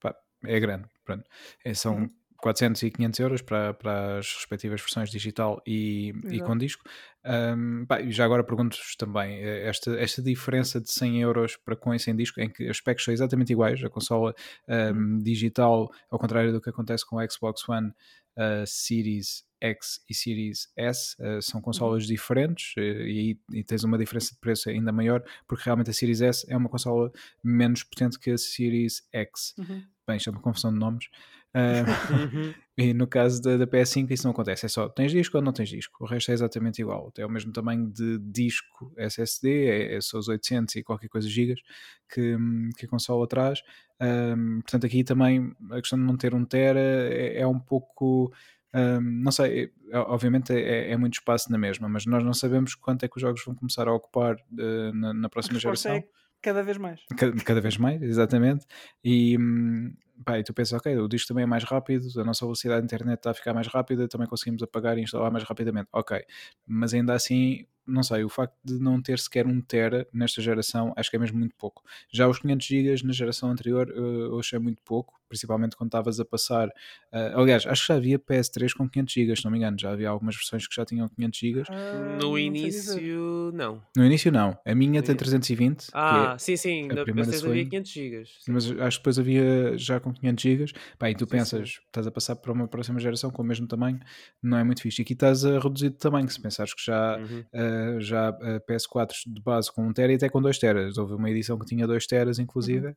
pá, é grande, pronto. É, são uhum. 400 e 500 euros para, para as respectivas versões digital e, e com disco. Um, já agora pergunto-vos também, eh, esta, esta diferença de 100 euros para com e sem disco, em que as specs são exatamente iguais, a consola um, digital, ao contrário do que acontece com o Xbox One, uh, Series X e Series S uh, são consolas uhum. diferentes uh, e, e tens uma diferença de preço ainda maior, porque realmente a Series S é uma consola menos potente que a Series X. Uhum. Bem, isto é uma confusão de nomes. Uh, e no caso da, da, PS5 isso não acontece, é só tens disco ou não tens disco, o resto é exatamente igual, é o mesmo tamanho de disco SSD, é, é só os 800 e qualquer coisa gigas que, que a consola traz. Um, portanto, aqui também a questão de não ter um Tera é, é um pouco. Um, não sei, é, obviamente é, é, muito espaço na mesma, mas nós não sabemos quanto é que os jogos vão começar a ocupar uh, na, na, próxima geração. É cada vez mais. Cada, cada vez mais, exatamente. E, hum, pá, e tu pensas, ok, o disco também é mais rápido, a nossa velocidade de internet está a ficar mais rápida, também conseguimos apagar e instalar mais rapidamente. Ok, mas ainda assim não sei, o facto de não ter sequer um tera nesta geração, acho que é mesmo muito pouco. Já os 500 GB na geração anterior uh, eu achei muito pouco, principalmente quando estavas a passar. Uh, aliás, acho que já havia PS3 com 500 GB, se não me engano, já havia algumas versões que já tinham 500 GB. Uh, no início, não. No início, não. A minha tem 320. Ah, é sim, sim, na PS3 havia 500 GB. Mas acho que depois havia já com 500 GB. Bem, tu sim, pensas, sim. estás a passar para uma próxima geração com o mesmo tamanho, não é muito fixe. E aqui estás a reduzir de tamanho, se pensares que já. Uhum eh, já uh, PS4 de base com 1 TB e até com 2 TB. Houve uma edição que tinha 2 TB, inclusive. Uhum.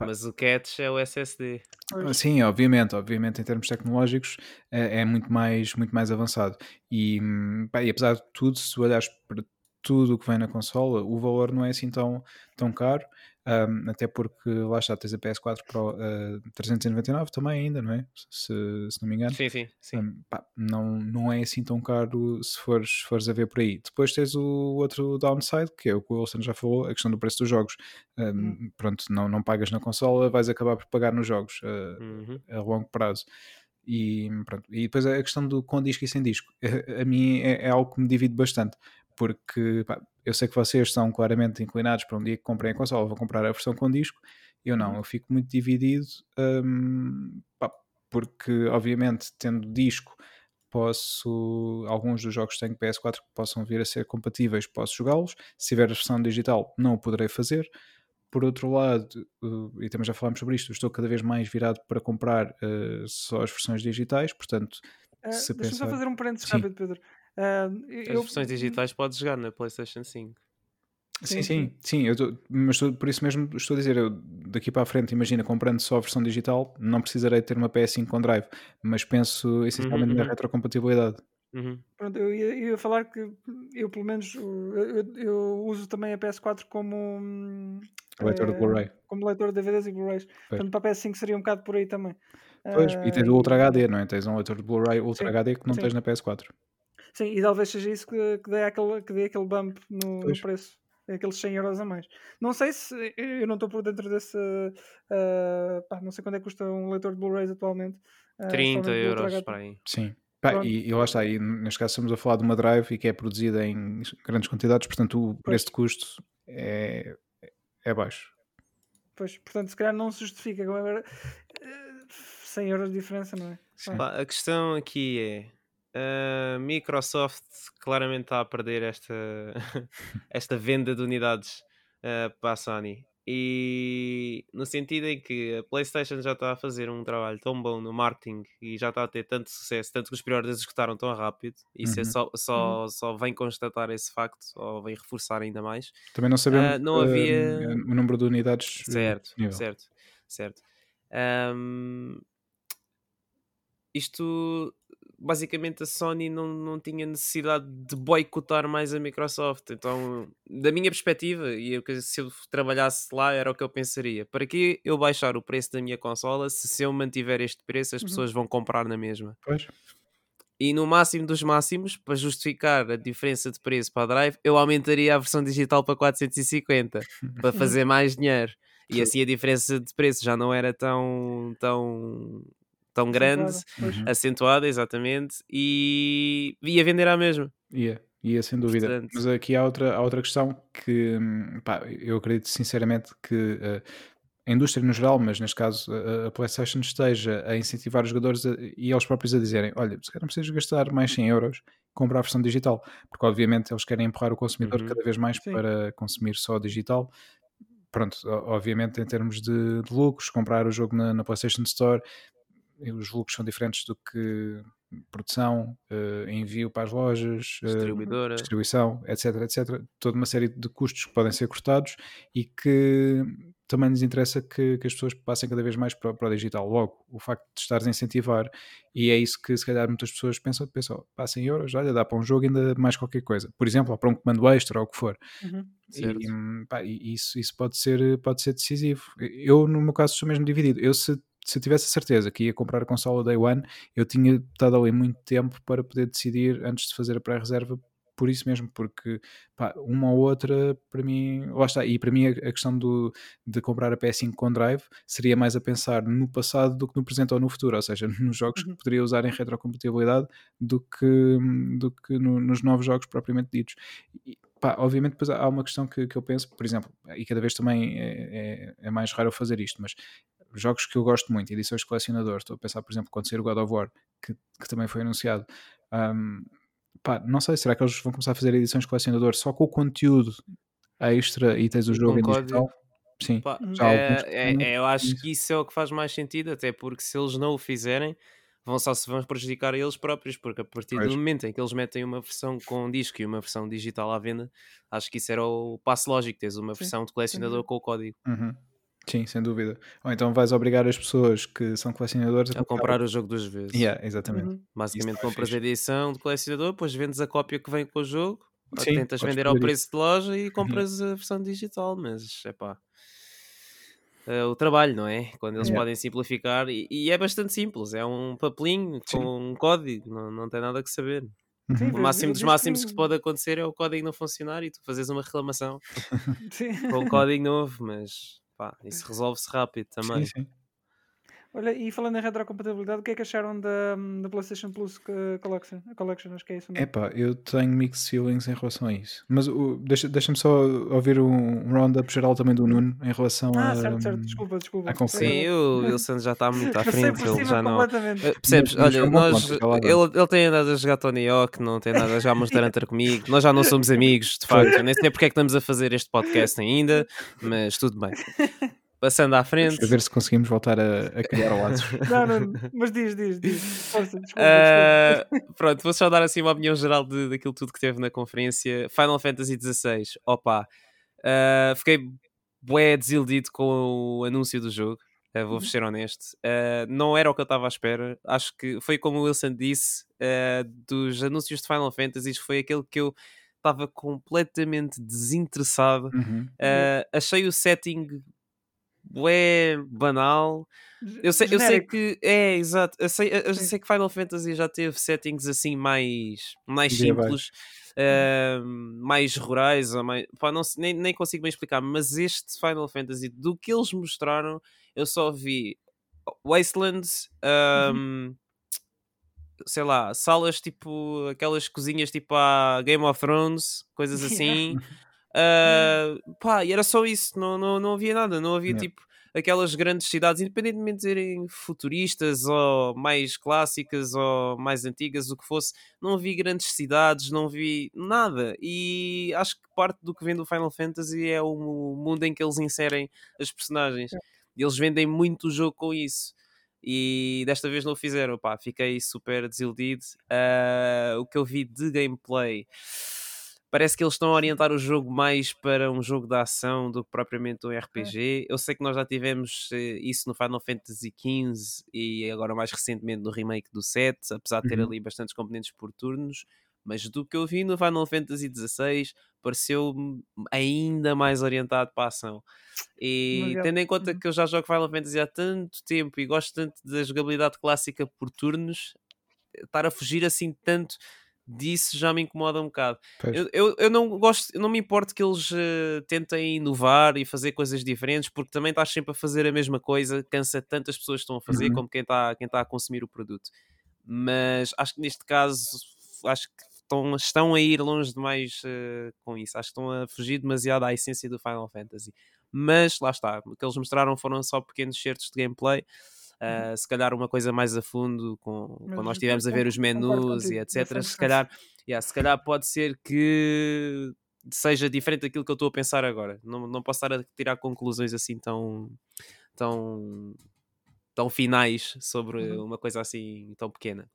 Mas o catch é o SSD. Ah, sim, obviamente, obviamente em termos tecnológicos é, é muito, mais, muito mais avançado. E, hum, pá, e apesar de tudo, se olhares para tudo o que vem na consola, o valor não é assim tão, tão caro. Um, até porque lá está, tens a PS4 Pro uh, 399 também ainda, não é? Se, se não me engano. Sim, sim, sim. Um, pá, não, não é assim tão caro se fores, fores a ver por aí. Depois tens o outro downside, que é o que o Wilson já falou, a questão do preço dos jogos. Um, hum. Pronto, não, não pagas na consola, vais acabar por pagar nos jogos uh, uhum. a longo prazo. E, pronto. e depois a questão do com disco e sem disco, a, a mim é, é algo que me divide bastante porque pá, eu sei que vocês são claramente inclinados para um dia que comprem a consola, vão comprar a versão com disco, eu não, uhum. eu fico muito dividido, um, pá, porque obviamente tendo disco posso, alguns dos jogos que tenho PS4 que possam vir a ser compatíveis, posso jogá-los, se tiver a versão digital não o poderei fazer, por outro lado, e também já falámos sobre isto, estou cada vez mais virado para comprar uh, só as versões digitais, portanto... Uh, Deixa-me pensar... só fazer um parênteses rápido, Pedro. Uh, As eu... versões digitais podes jogar na PlayStation 5. Sim, sim, sim, eu tô, mas tô, por isso mesmo estou a dizer, eu daqui para a frente, imagina, comprando só a versão digital, não precisarei ter uma PS5 com drive, mas penso essencialmente uhum, na retrocompatibilidade. Uhum. Pronto, eu ia, eu ia, falar que eu, pelo menos, eu, eu uso também a PS4 como leitor de Blu-ray. Como leitor de DVDs e Blu-rays. Portanto, para a PS5 seria um bocado por aí também. Pois, uh, e tens o Ultra HD, não é? Tens um leitor de Blu-ray Ultra sim, HD que não sim. tens na PS4. Sim, e talvez seja isso que, que, dê, aquele, que dê aquele bump no, no preço aqueles 100 euros a mais. Não sei se eu não estou por dentro desse. Uh, pá, não sei quanto é que custa um leitor de Blu-rays atualmente. Uh, 30 euros para aí. Sim. Pá, e, e lá está, e neste caso estamos a falar de uma drive e que é produzida em grandes quantidades, portanto o preço de custo é, é baixo. Pois, portanto, se calhar não se justifica. Agora, 100 euros de diferença, não é? Pá, a questão aqui é a Microsoft claramente está a perder esta, esta venda de unidades uh, para a Sony. E no sentido em que a PlayStation já está a fazer um trabalho tão bom no marketing e já está a ter tanto sucesso, tanto que os priorities escutaram tão rápido, isso é uhum. é só, só, uhum. só vem constatar esse facto, ou vem reforçar ainda mais. Também não sabemos uh, não havia... Uh, o número de unidades. Certo, disponível. certo, certo. Um, isto basicamente a Sony não, não tinha necessidade de boicotar mais a Microsoft. Então, da minha perspectiva, e eu, se eu trabalhasse lá, era o que eu pensaria: para que eu baixar o preço da minha consola se, se eu mantiver este preço, as Uhum. pessoas vão comprar na mesma? Pois. E no máximo dos máximos, para justificar a diferença de preço para a Drive, eu aumentaria a versão digital para 450 para fazer mais dinheiro. E assim a diferença de preço já não era tão, tão, tão grande, Acentuada. Uhum. acentuada, exatamente, e ia vender à mesma. Ia, ia sem dúvida. Portanto- Mas aqui há outra, há outra questão que hum, pá, eu acredito sinceramente que eh, a indústria no geral, mas neste caso a, a PlayStation, esteja a incentivar os jogadores a- e eles próprios a dizerem: olha, se calhar não precisas gastar mais 100 euros, compra a versão digital, porque obviamente eles querem empurrar o consumidor Uhum. cada vez mais Sim. para consumir só digital. Pronto, obviamente em termos de, de lucros, comprar o jogo na, na PlayStation Store, os lucros são diferentes do que produção, eh, envio para as lojas, eh, Distribuidora. distribuição, etc, etc. Toda uma série de custos que podem ser cortados e que também nos interessa que, que as pessoas passem cada vez mais para, para o digital. Logo, o facto de estares a incentivar, e é isso que se calhar muitas pessoas pensam, pensam, pá, 100 euros, olha, dá para um jogo ainda mais qualquer coisa. Por exemplo, ou para um comando extra ou o que for. Uhum. E, pá, e isso, isso pode, ser, pode ser decisivo. Eu, no meu caso, sou mesmo dividido. Eu, se, se eu tivesse a certeza que ia comprar a consola Day One, eu tinha estado ali muito tempo para poder decidir antes de fazer a pré-reserva. Por isso mesmo, porque pá, uma ou outra, para mim, lá está. E para mim, a, questão do, de comprar a PS5 com Drive seria mais a pensar no passado do que no presente ou no futuro, ou seja, nos jogos Uhum. que poderia usar em retrocompatibilidade do que, do que no- nos novos jogos propriamente ditos. E, pá, obviamente, depois há uma questão que, que eu penso, por exemplo, e cada vez também é, é- é mais raro eu fazer isto, mas jogos que eu gosto muito, edições de colecionador, estou a pensar, por exemplo, quando sair o God of War, que, que também foi anunciado. hum, pá, não sei, será que eles vão começar a fazer edições de colecionador só com o conteúdo extra e tens o jogo com em digital? Sim, Pá, é, é- é, eu acho que isso é o que faz mais sentido, até porque se eles não o fizerem, vão só se vão prejudicar a eles próprios, porque a partir Pois. do momento em que eles metem uma versão com disco e uma versão digital à venda, acho que isso era o passo lógico, tens uma Sim, versão de colecionador dúvida. com o código. Uhum. Sim, sem dúvida. Ou então vais obrigar as pessoas que são colecionadores A comprar o jogo duas vezes. Yeah, exatamente. Uhum. Basicamente Isso não é compras a edição de colecionador, depois vendes a cópia que vem com o jogo, Sim, tentas vender ao preço de loja e compras a versão digital, mas é pá. o trabalho, não é? Quando eles Yeah. podem simplificar, e, e é bastante simples, é um papelinho Sim. com um código, não, não tem nada que saber. Uhum. Sim, O vês- máximo dos máximos que pode acontecer é o código não funcionar e tu fazes uma reclamação Sim. com o código novo, mas pá, isso resolve-se rápido também. Sim, sim. Olha, e falando em retrocompatibilidade, o que é que acharam da, da PlayStation Plus co- Collection? Collection, acho que é isso, não é? Epá, eu tenho mixed feelings em relação a isso. Mas o- deixa- deixa-me só ouvir um, roundup geral também do Nuno em relação Ah, a. certo, certo, desculpa, desculpa. à conferência. Sim, o Wilson já está muito à frente, ele já não. completamente. Eh, Percebes? Mas- Olha, nós, ele, ele tem andado a jogar Tony Hawk, não tem nada já a Monster Hunter comigo, nós já não somos amigos, de facto, nem sei porque é que estamos a fazer este podcast ainda, mas tudo bem. Passando à frente, A ver se conseguimos voltar a, a criar laços. Não, não, mas diz, diz, diz. Força, desculpa, desculpa. pronto, vou só dar assim uma opinião geral de, daquilo tudo que teve na conferência. Final Fantasy XVI, opa, ah, fiquei bué desiludido com o anúncio do jogo. ah, Vou-vos Uhum. ser honesto, não era o que eu estava à espera. Acho que foi como o Wilson disse: dos anúncios de Final Fantasy, foi aquele que eu estava completamente desinteressado. Uhum. Ah, achei o setting bué banal. Eu sei, eu sei que é exato. Eu sei, eu sei que Final Fantasy já teve settings assim mais, mais simples, ah, mais rurais, mais, pá, não, nem, nem consigo bem explicar. Mas este Final Fantasy, do que eles mostraram, eu só vi Wastelands, Uhum. ah, sei lá, salas tipo aquelas cozinhas tipo a Game of Thrones, coisas assim. Ah, pá, e era só isso, não, não, não havia nada, não havia Yeah. tipo aquelas grandes cidades, independentemente de serem futuristas ou mais clássicas ou mais antigas, o que fosse, não vi grandes cidades, não vi nada. E acho que parte do que vem do Final Fantasy é o mundo em que eles inserem as personagens. E eles vendem muito o jogo com isso. E desta vez não o fizeram, pá, fiquei super desiludido. Ah, o que eu vi de gameplay parece que eles estão a orientar o jogo mais para um jogo de ação do que propriamente um RPG. Eu sei que nós já tivemos eh, isso no Final Fantasy XV e agora mais recentemente no remake do 7, apesar de ter Uhum. ali bastantes componentes por turnos. Mas do que eu vi no Final Fantasy XVI, pareceu-me ainda mais orientado para a ação. E Demasiado. tendo em conta Uhum. que eu já jogo Final Fantasy há tanto tempo e gosto tanto da jogabilidade clássica por turnos, estar a fugir assim tanto disso já me incomoda um bocado. Eu, eu, eu não gosto, eu não me importo que eles eh, tentem inovar e fazer coisas diferentes, porque também estás sempre a fazer a mesma coisa, cansa tantas pessoas que estão a fazer Uhum. como quem está quem tá a consumir o produto. Mas acho que neste caso acho que estão, estão a ir longe demais eh, com isso. Acho que estão a fugir demasiado à essência do Final Fantasy. Mas lá está, o que eles mostraram foram só pequenos certos de gameplay. Uh, se calhar uma coisa mais a fundo com, Mas quando nós estivemos a ver os menus e etc. Se calhar, yeah, se calhar pode ser que seja diferente daquilo que eu estou a pensar agora. Não, não posso estar a tirar conclusões assim tão tão, tão finais sobre Uhum. uma coisa assim tão pequena.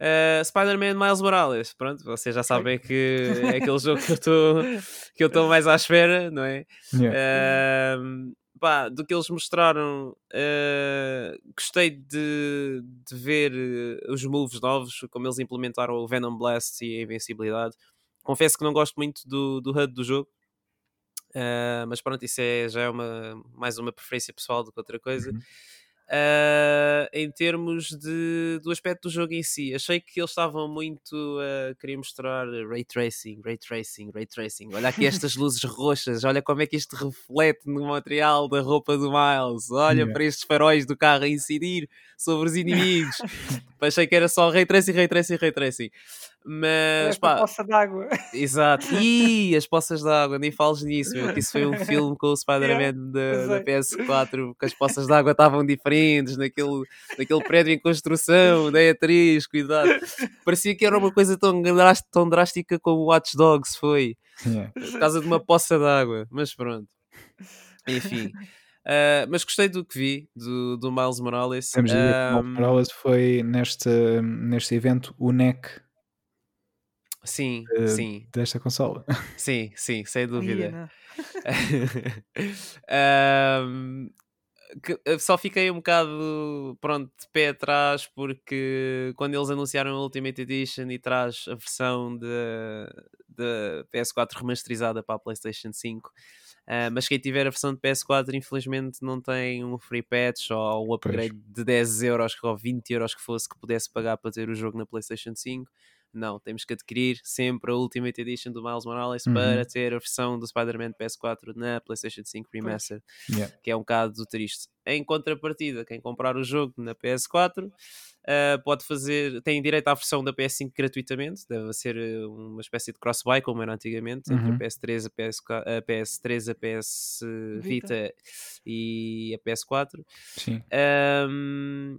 Uh, Spider-Man Miles Morales, pronto, vocês já sabem que é aquele jogo que eu estou estou mais à espera, não é? Yeah. Um, pá, do que eles mostraram, uh, gostei de, de ver uh, os moves novos, como eles implementaram o Venom Blast e a invencibilidade. Confesso que não gosto muito do, do HUD do jogo, uh, mas pronto, isso é, já é uma, mais uma preferência pessoal do que outra coisa. Uhum. Uh, em termos de, do aspecto do jogo em si, achei que eles estavam muito a querer mostrar ray tracing, ray tracing, ray tracing. Olha aqui estas luzes roxas, olha como é que isto reflete no material da roupa do Miles, olha Yeah. para estes faróis do carro a incidir sobre os inimigos. achei que era só ray tracing, ray tracing, ray tracing. Mas pá, poça d'água. Exato. Ih, as poças de água, nem fales nisso, meu, que isso foi um filme com o Spider-Man da, da PS4, que as poças de água estavam diferentes naquele, naquele prédio em construção, da atriz, cuidado. Parecia que era uma coisa tão, tão drástica como o Watch Dogs foi, Yeah. por causa de uma poça de água, mas pronto. Enfim. Ah, mas gostei do que vi do, do Miles Morales. Temos Ahm, Miles Morales foi neste, neste evento o neck sim, eh, sim, desta consola. sim, sim, sem dúvida. Ahm, que- eu só fiquei um bocado pronto de pé atrás porque quando eles anunciaram a Ultimate Edition e traz a versão de, de PS4 remasterizada para a PlayStation 5. ah, mas quem tiver a versão de PS4 infelizmente não tem um free patch ou um upgrade de 10 euros ou 20 euros que fosse que pudesse pagar para ter o jogo na PlayStation 5 não, temos que adquirir sempre a Ultimate Edition do Miles Morales Uhum. para ter a versão do Spider-Man PS4 na PlayStation 5 Remastered, Yeah. que é um bocado triste. Em contrapartida, quem comprar o jogo na PS4 ah, pode fazer, tem direito à versão da PS5 gratuitamente, deve ser eh, uma espécie de cross-buy, como era antigamente, entre Uhum. a PS3, a, PS4, a PS3, a PS Vita, Vita. e a PS4. Sim. Um,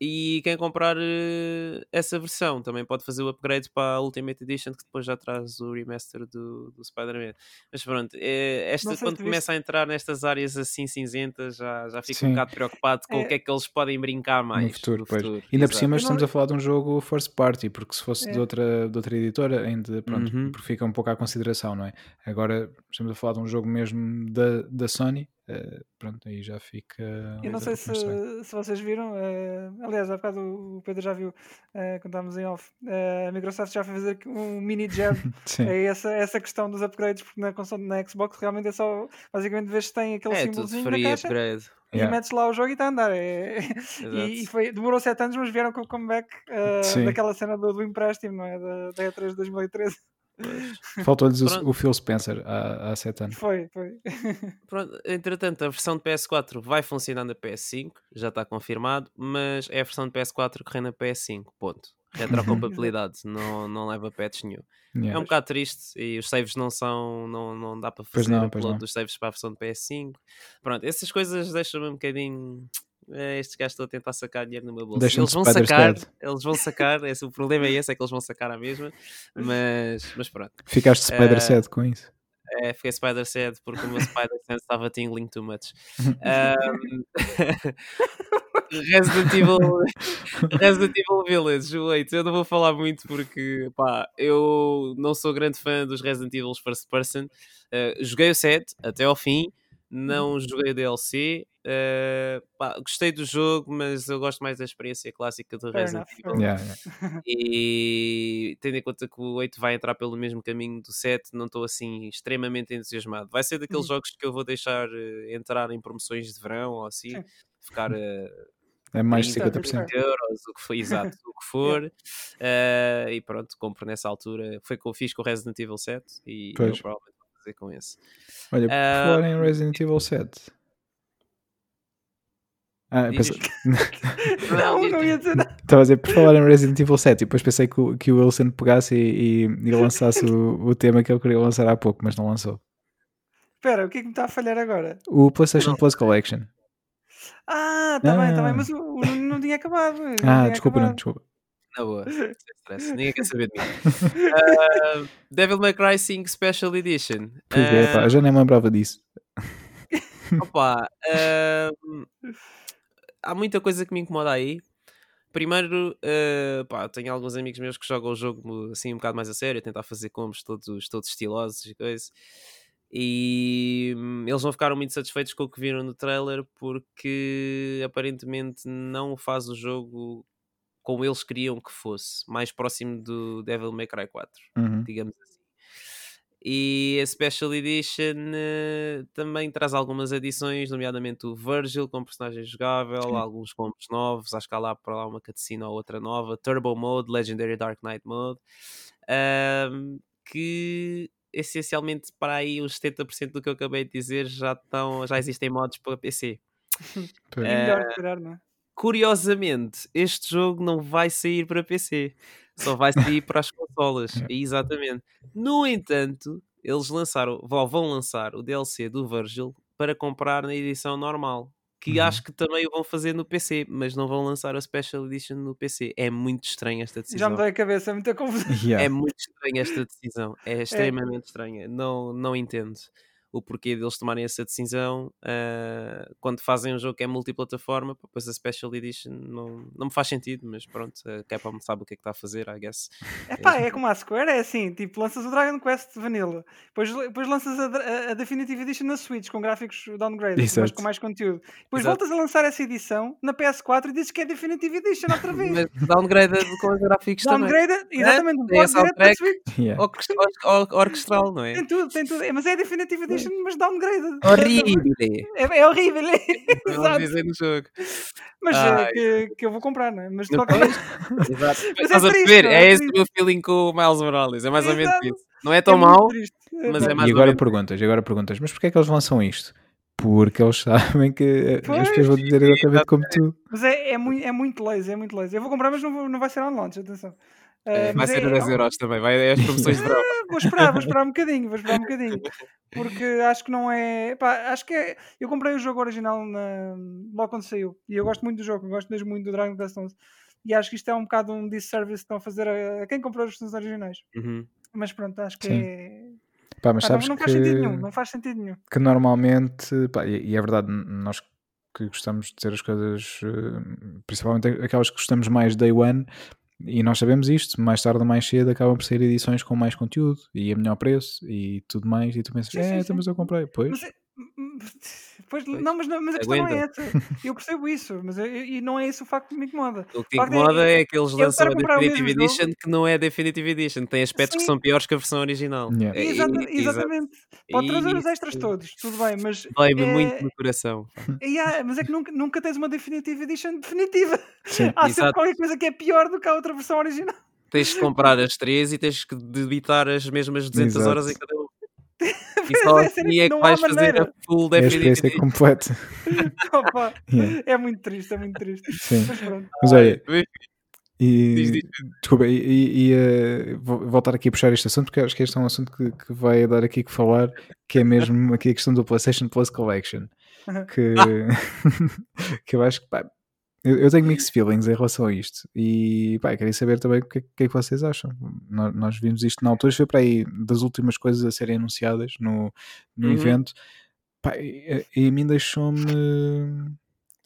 e quem comprar eh, essa versão também pode fazer o upgrade para a Ultimate Edition que depois já traz o remaster do, do Spider-Man. Mas pronto, eh, esta, quando começa a entrar nestas áreas assim cinzentas já, já fico um Sim. bocado preocupado com É. o que é que eles podem brincar mais no futuro, pois. futuro. Ainda por Exato. cima Eu não- estamos a falar de um jogo first party, porque se fosse de, É. outra, de outra editora, ainda pronto, Uhum. fica um pouco à consideração, não é? Agora estamos a falar de um jogo mesmo da, da Sony, eh, pronto, aí já fica. Eu não sei se, se vocês viram, eh, aliás, há bocado o Pedro já viu eh, quando estávamos em off. eh, a Microsoft já foi fazer um mini jab Sim, é essa, essa questão dos upgrades, porque na console na Xbox realmente é só basicamente vês se tem aquele É símbolozinho na caixa upgrade. e Yeah. metes lá o jogo e está a andar. É- e, e foi, demorou 7 anos, mas vieram com o comeback daquela cena do, do empréstimo, não é? Da, da E3 de 2013. Faltou-lhes o, o Phil Spencer há, há sete anos. Foi, foi. Pronto, entretanto, a versão de PS4 vai funcionar na PS5, já está confirmado, mas é a versão de PS4 que rei na PS5, ponto. Retrocompatibilidade, não, não leva patch nenhum. É Yeah. um bocado triste e os saves não são, não, não dá para Pois fazer não, pois upload não. dos saves para a versão de PS5. Pronto, essas coisas deixam-me um bocadinho. "Eh, estes gajos estão a tentar sacar dinheiro no meu bolso. Deixam-te Eles vão sacar, Dead. eles vão sacar, esse, o problema é esse, é que eles vão sacar a mesma, mas, mas pronto. Ficaste Spider Eh, Sad com isso. É, fiquei Spider Sad porque o meu Spider Sense estava tingling too much. Ahm, Resident Evil, Resident Evil Village, wait, eu não vou falar muito porque pá, eu não sou grande fã dos Resident Evil First Person. Uh, joguei o set até ao fim, não joguei o DLC. Uh, pá, gostei do jogo, mas eu gosto mais da experiência clássica do Resident. Evil. Yeah, yeah. E tendo em conta que o 8 vai entrar pelo mesmo caminho do 7, não estou assim extremamente entusiasmado. Vai ser daqueles Uhum. jogos que eu vou deixar eh, entrar em promoções de verão ou assim, Sim. ficar a É mais de 30, 50%. 30 euros, o que for, exato, o que for. Eh, e pronto, compro nessa altura. Foi o que eu fiz com o Resident Evil 7 e Pois. eu provavelmente fazer com esse. Olha, por Ah, falar em Resident Evil 7. Ah, pensei- Não, não ia dizer nada. Estava a dizer, por falar em Resident Evil 7, e depois pensei que o, que o Wilson pegasse e, e, e lançasse o, o tema que ele queria lançar há pouco, mas não lançou. Espera, o que é que me está a falhar agora? O PlayStation Plus Collection. Ah, está bem, está Ah. bem, mas o, o não tinha acabado. não Ah, tinha desculpa, não, acabado. desculpa. Na boa, sem stress, ninguém quer saber de mim. Ah, Devil May Cry 5 Special Edition. Pois é, pá, eu já nem me lembrava disso. Opa, ahm, há muita coisa que me incomoda aí. Primeiro, ah, pá, tenho alguns amigos meus que jogam o jogo assim um bocado mais a sério, a tentar fazer combos todos, todos estilosos e coisa. E hum, eles não ficaram muito satisfeitos com o que viram no trailer porque aparentemente não faz o jogo como eles queriam que fosse, mais próximo do Devil May Cry 4 Uhum. digamos assim. E a Special Edition eh, também traz algumas adições, nomeadamente o Virgil como personagem jogável, Sim. alguns combos novos, acho que há lá para lá uma cutscene ou outra nova, Turbo Mode, Legendary Dark Knight Mode, ahm, que essencialmente para aí os 70% do que eu acabei de dizer já, estão, já existem mods para PC. É, melhor, se calhar, não é? Curiosamente, este jogo não vai sair para PC, só vai sair para as consolas. É. Exatamente. No entanto, eles lançaram, vão lançar o DLC do Virgil para comprar na edição normal. Que Uhum. acho que também o vão fazer no PC, mas não vão lançar a Special Edition no PC. É muito estranha esta Já decisão. me dói a cabeça, é muita confusão. Yeah. É muito estranha esta decisão. É extremamente estranha. Não, não entendo o porquê deles tomarem essa decisão ah, quando fazem um jogo que é multiplataforma. pá, Pois a Special Edition não, não me faz sentido, mas pronto, a Capcom sabe o que é que está a fazer, I guess. É pá, é como a Square, é assim, tipo, lanças o Dragon Quest Vanilla, depois, depois lanças a, a- a Definitive Edition na Switch com gráficos downgraded, mas com mais conteúdo. Depois Exato. voltas a lançar essa edição na PS4 e dizes que é Definitive Edition outra vez. Mas downgraded com os gráficos também. Downgraded, exatamente, a soundtrack. Switch. Yeah. Orquest- or- Orquestral, não é? Tem tudo, tem tudo. É, Mas é Definitive Edition, mas downgraded. Horrível! É, é horrível, é. Vamos Exato. dizer no jogo. Mas é, que, que eu vou comprar, não é? Mas de qualquer. Exato. Mas é Estás a triste, ver? É é esse o meu feeling com o Miles Morales. É mais ou menos isso. Não é tão é muito mau, triste. mas é mais E agora perguntas, e agora perguntas, mas porquê é que eles lançam isto? Porque eles sabem que eh, as Pois, pessoas vão dizer exatamente como tu. Mas é, é, muito, é muito lazy, é muito lazy. Eu vou comprar, mas não, vou- não vai ser on launch, atenção. É, vai ser é- a 10 euros também. Vai é as promoções de verão. Vou esperar, vou esperar um bocadinho, vou esperar um bocadinho. Porque acho que não é. Pá, acho que é. Eu comprei o jogo original na, logo quando saiu. E eu gosto muito do jogo, eu gosto mesmo muito do Dragon Quest 11. E acho que isto é um bocado um disservice que estão a fazer a, a quem comprou os versões originais. Uhum. Mas pronto, acho que Sim. é. Pá, mas Pá, não, sabes não que, faz sentido nenhum, não faz sentido nenhum. que normalmente, pá, e, e é verdade, nós que gostamos de ter as coisas, eh, principalmente aquelas que gostamos mais day one, e nós sabemos isto, mais tarde ou mais cedo acabam por ser edições com mais conteúdo e a melhor preço e tudo mais, e tu pensas, Sim, é, sim, então, sim. mas eu comprei, pois. Mas, é- pois, Pois. não, mas, mas a questão não é essa. Eu percebo isso, mas eu- e não é esse o facto que me incomoda. O que é- incomoda é que eles lançam a Definitive jogo- Edition que não é a Definitive Edition. Tem aspectos que Sim. são piores que a versão original. Yeah. É, Exata- e- exatamente. Pode trazer os extras todos, tudo bem, mas. Dói-me é- muito no coração. Yeah, mas é que nunca, nunca tens uma Definitive Edition definitiva. Sim. Há sempre Exato. qualquer coisa que é pior do que a outra versão original. Tens de comprar as três e tens que debitar as mesmas 200 Exato. horas em cada um. E só é, assim é que vais fazer maneira. a full É a experiência completa. Opa, Yeah. é muito triste, é muito triste. Sim. Mas pronto. Mas olha, E, Diz, diz. Desculpa, e, e, e, eh, vou voltar aqui a puxar este assunto porque acho que este é um assunto que, que vai dar aqui que falar, que é mesmo aqui a questão do PlayStation Plus Collection. Que, que eu acho que pá, eu, eu tenho mixed feelings em relação a isto e pá, queria saber também o que, é- que é que vocês acham. Nós, nós vimos isto na altura, foi para aí das últimas coisas a serem anunciadas no, no Uhum. evento. Pá, e, e a mim deixou-me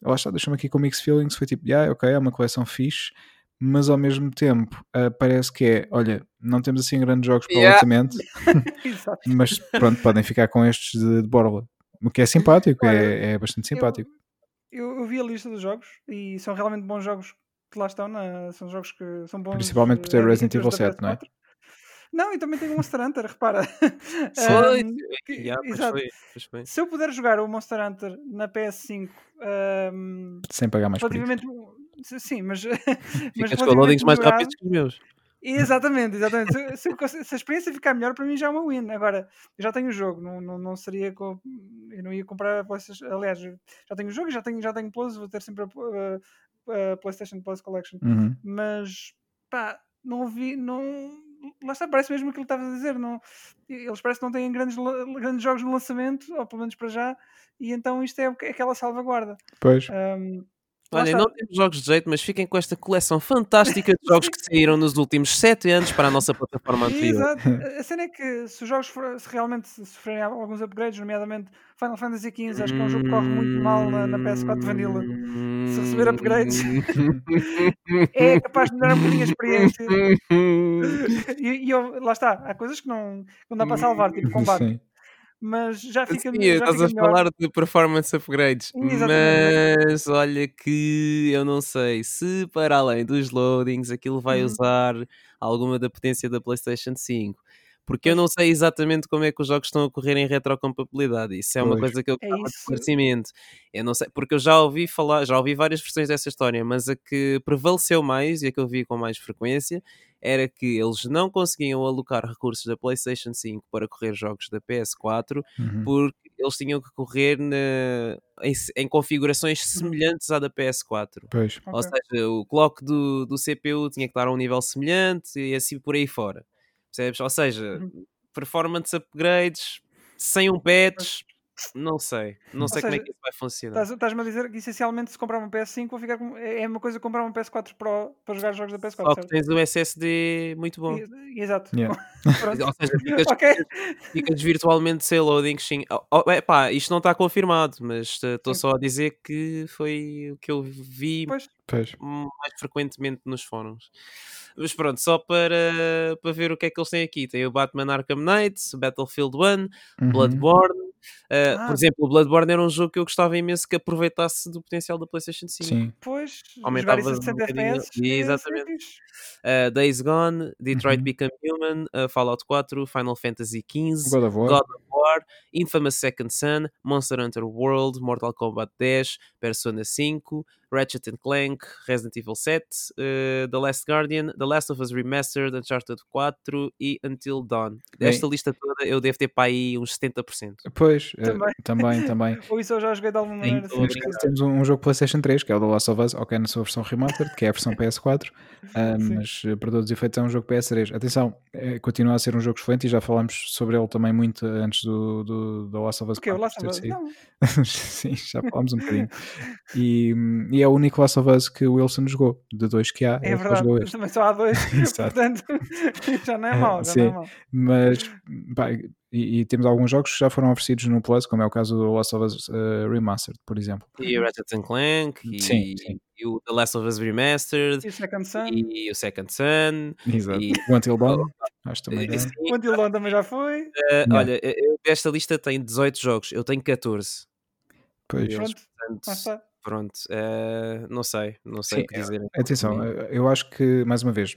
lá está, deixou-me aqui com mixed feelings. Foi tipo, yeah, ok, é uma coleção fixe, mas ao mesmo tempo uh, parece que é, olha, não temos assim grandes jogos para o Yeah. orçamento, mas pronto, podem ficar com estes de, de borla. O que é simpático, Olha, é, é bastante simpático. Eu, eu vi a lista dos jogos e são realmente bons jogos que lá estão. Na, são jogos que são bons. Principalmente por ter eh, Resident Evil editores da 7, não é? PS4. Não, e também tem o Monster Hunter, repara. Foi, Ahm, que- yeah, pois exato. foi, pois foi. Se eu puder jogar o Monster Hunter na PS5, ahm, Sem pagar mais por isso. relativamente. Sim, mas. mas Ficas com loadings mais rápidos que os meus. Exatamente, exatamente. Se, se se a experiência ficar melhor, para mim já é uma win. Agora, eu já tenho o jogo, não, não, não seria. Eu não ia comprar a PlayStation. Aliás, já tenho o jogo, já tenho, já tenho Plus, vou ter sempre a, a- a PlayStation Plus Collection. Uhum. Mas, pá, não vi. Não, lá está, parece mesmo aquilo que estavas a dizer. Não, eles parecem que não têm grandes, grandes jogos no lançamento, ou pelo menos para já, e então isto é aquela salvaguarda. Pois, lá Olha, não temos jogos de jeito, mas fiquem com esta coleção fantástica de jogos que saíram nos últimos 7 anos para a nossa plataforma anterior. Exato. A cena é que se os jogos for- se realmente sofrerem alguns upgrades, nomeadamente Final Fantasy XV, acho que é um jogo que corre muito mal na, na PS4 Vanilla. Se receber upgrades, é capaz de melhorar um bocadinho a experiência. E, e eu- lá está, há coisas que não, que não dá para salvar, tipo combate, sim. Mas já fica, Sim, já estás fica a melhor. falar de performance upgrades, Exatamente. mas olha que eu não sei se para além dos loadings aquilo vai Uhum. usar alguma da potência da PlayStation 5. Porque eu não sei exatamente como é que os jogos estão a correr em retrocompatibilidade. Isso é uma Pois. coisa que eu É de esclarecimento. Eu não sei, porque eu já ouvi falar, já ouvi várias versões dessa história, mas a que prevaleceu mais e a que eu vi com mais frequência era que eles não conseguiam alocar recursos da PlayStation 5 para correr jogos da PS4 Uhum. porque eles tinham que correr na- em, em configurações semelhantes à da PS4. Pois, Ou Ok. seja, o clock do, do CPU tinha que estar a um nível semelhante e assim por aí fora. Percebes? Ou seja, Uhum. performance upgrades sem um patch, não sei. Não Ou sei como é seja, que isso vai funcionar. Estás- Estás-me a dizer que essencialmente se comprar uma PS5 vou ficar com... é é uma coisa comprar uma PS4 Pro para jogar jogos da PS4, Só que tens um SSD muito bom. E- Exato. Yeah. Ou seja, ficas, Ok. ficas virtualmente sem loading. Sim. Oh, oh, epá, isto não está confirmado, mas eh, estou só a dizer que foi o que eu vi Pois, pois. mais frequentemente nos fóruns. Mas pronto, só para, para ver o que é que eles têm aqui. Tem o Batman Arkham Knight, Battlefield 1, Uhum. Bloodborne. Uh, Ah. Por exemplo, o Bloodborne era um jogo que eu gostava imenso que aproveitasse do potencial da PlayStation 5. Sim. pois, jogar Aumentavas isso a um 60 bocadinho. FPS. é- Exatamente. Uh, Days Gone, Detroit Uhum. Become Human, uh, Fallout 4, Final Fantasy XV, God of War. God of War, Infamous Second Son, Monster Hunter World, Mortal Kombat 10, Persona 5, Ratchet and Clank, Resident Evil 7, uh, The Last Guardian, The Last of Us Remastered, Uncharted 4 e Until Dawn. Desta lista toda eu devo ter para aí uns 70%. Pois, eh, Também. também, também. Ou isso eu já joguei de alguma maneira. todo Neste sim. caso temos um, um jogo PlayStation 3, que é o The Last of Us, ok, na sua versão remastered, que é a versão PS4, ah, Sim. mas eh, para todos os efeitos é um jogo PS3. Atenção, eh, continua a ser um jogo excelente e já falámos sobre ele também muito antes do, do, do Last of Us O que? O 4 Last of Us? Sim, já falámos um bocadinho. E, hum, e é o único Last of Us que o Wilson jogou, de dois que há, É verdade, jogou mas este. também só há dois. Exato. Portanto, já não é Eh, mau, já sim. não é mau. Mas pá, e, e temos alguns jogos que já foram oferecidos no Plus, como é o caso do Last of Us eh, Remastered, por exemplo. E o Ratchet and Clank, e, Sim, sim. e o The Last of Us Remastered, E o Second Sun, e o Second Son. Exato. E- O Until Dawn, acho também é. sim, o Until Dawn também já foi. Yeah. Olha, eu, desta lista tem 18 jogos, eu tenho 14. Pois. Pronto, portanto. Pronto, eh, não sei, não sei Sim, o que dizer. Atenção, eh, eu acho que, mais uma vez,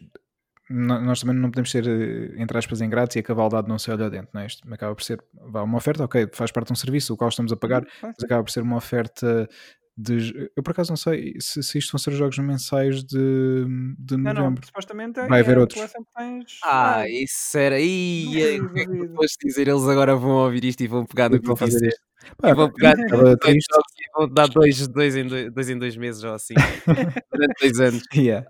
nós também não podemos ser, eh, entre aspas, ingratos e a cavaldade não se olha dentro, não é? Isto acaba por ser vá, uma oferta, ok, faz parte de um serviço, o qual estamos a pagar, Uhum, mas acaba por ser uma oferta de. Eu por acaso não sei se, se isto vão ser jogos mensais de, de Não, não, novembro. supostamente é Vai haver é outros. coleção que tens. Ah, isso era. Duvido, o que é que dizer? Eles agora vão ouvir isto e vão pegar no que vão fazer. Pá, vão pegar triste. Vão dar dois, dois, em dois, dois em dois meses ou assim. durante dois anos. Yeah.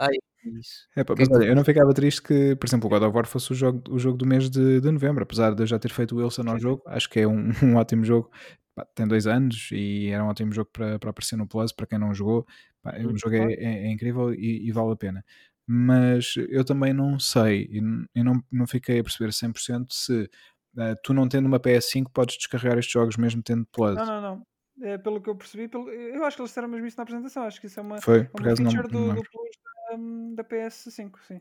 Epá, Que é mas olha, eu não ficava triste que, por exemplo, o God of War fosse o jogo, o jogo do mês de, de novembro, apesar de eu já ter feito o Wilson ao jogo, acho que é um, um ótimo jogo. Pá, tem dois anos e era um ótimo jogo para, para aparecer no Plus, para quem não jogou. Pá, o Hum, jogo é, é- é incrível e, e vale a pena. Mas eu também não sei, e não, não fiquei a perceber 100% se eh, tu não tendo uma PS5 podes descarregar estes jogos mesmo tendo Plus. Não, não, não. É, pelo que eu percebi, pelo, eu acho que eles disseram mesmo isso na apresentação. Acho que isso é uma, Foi, é por uma não, feature não do, lembro. do Plus da, hum, da PS5, sim.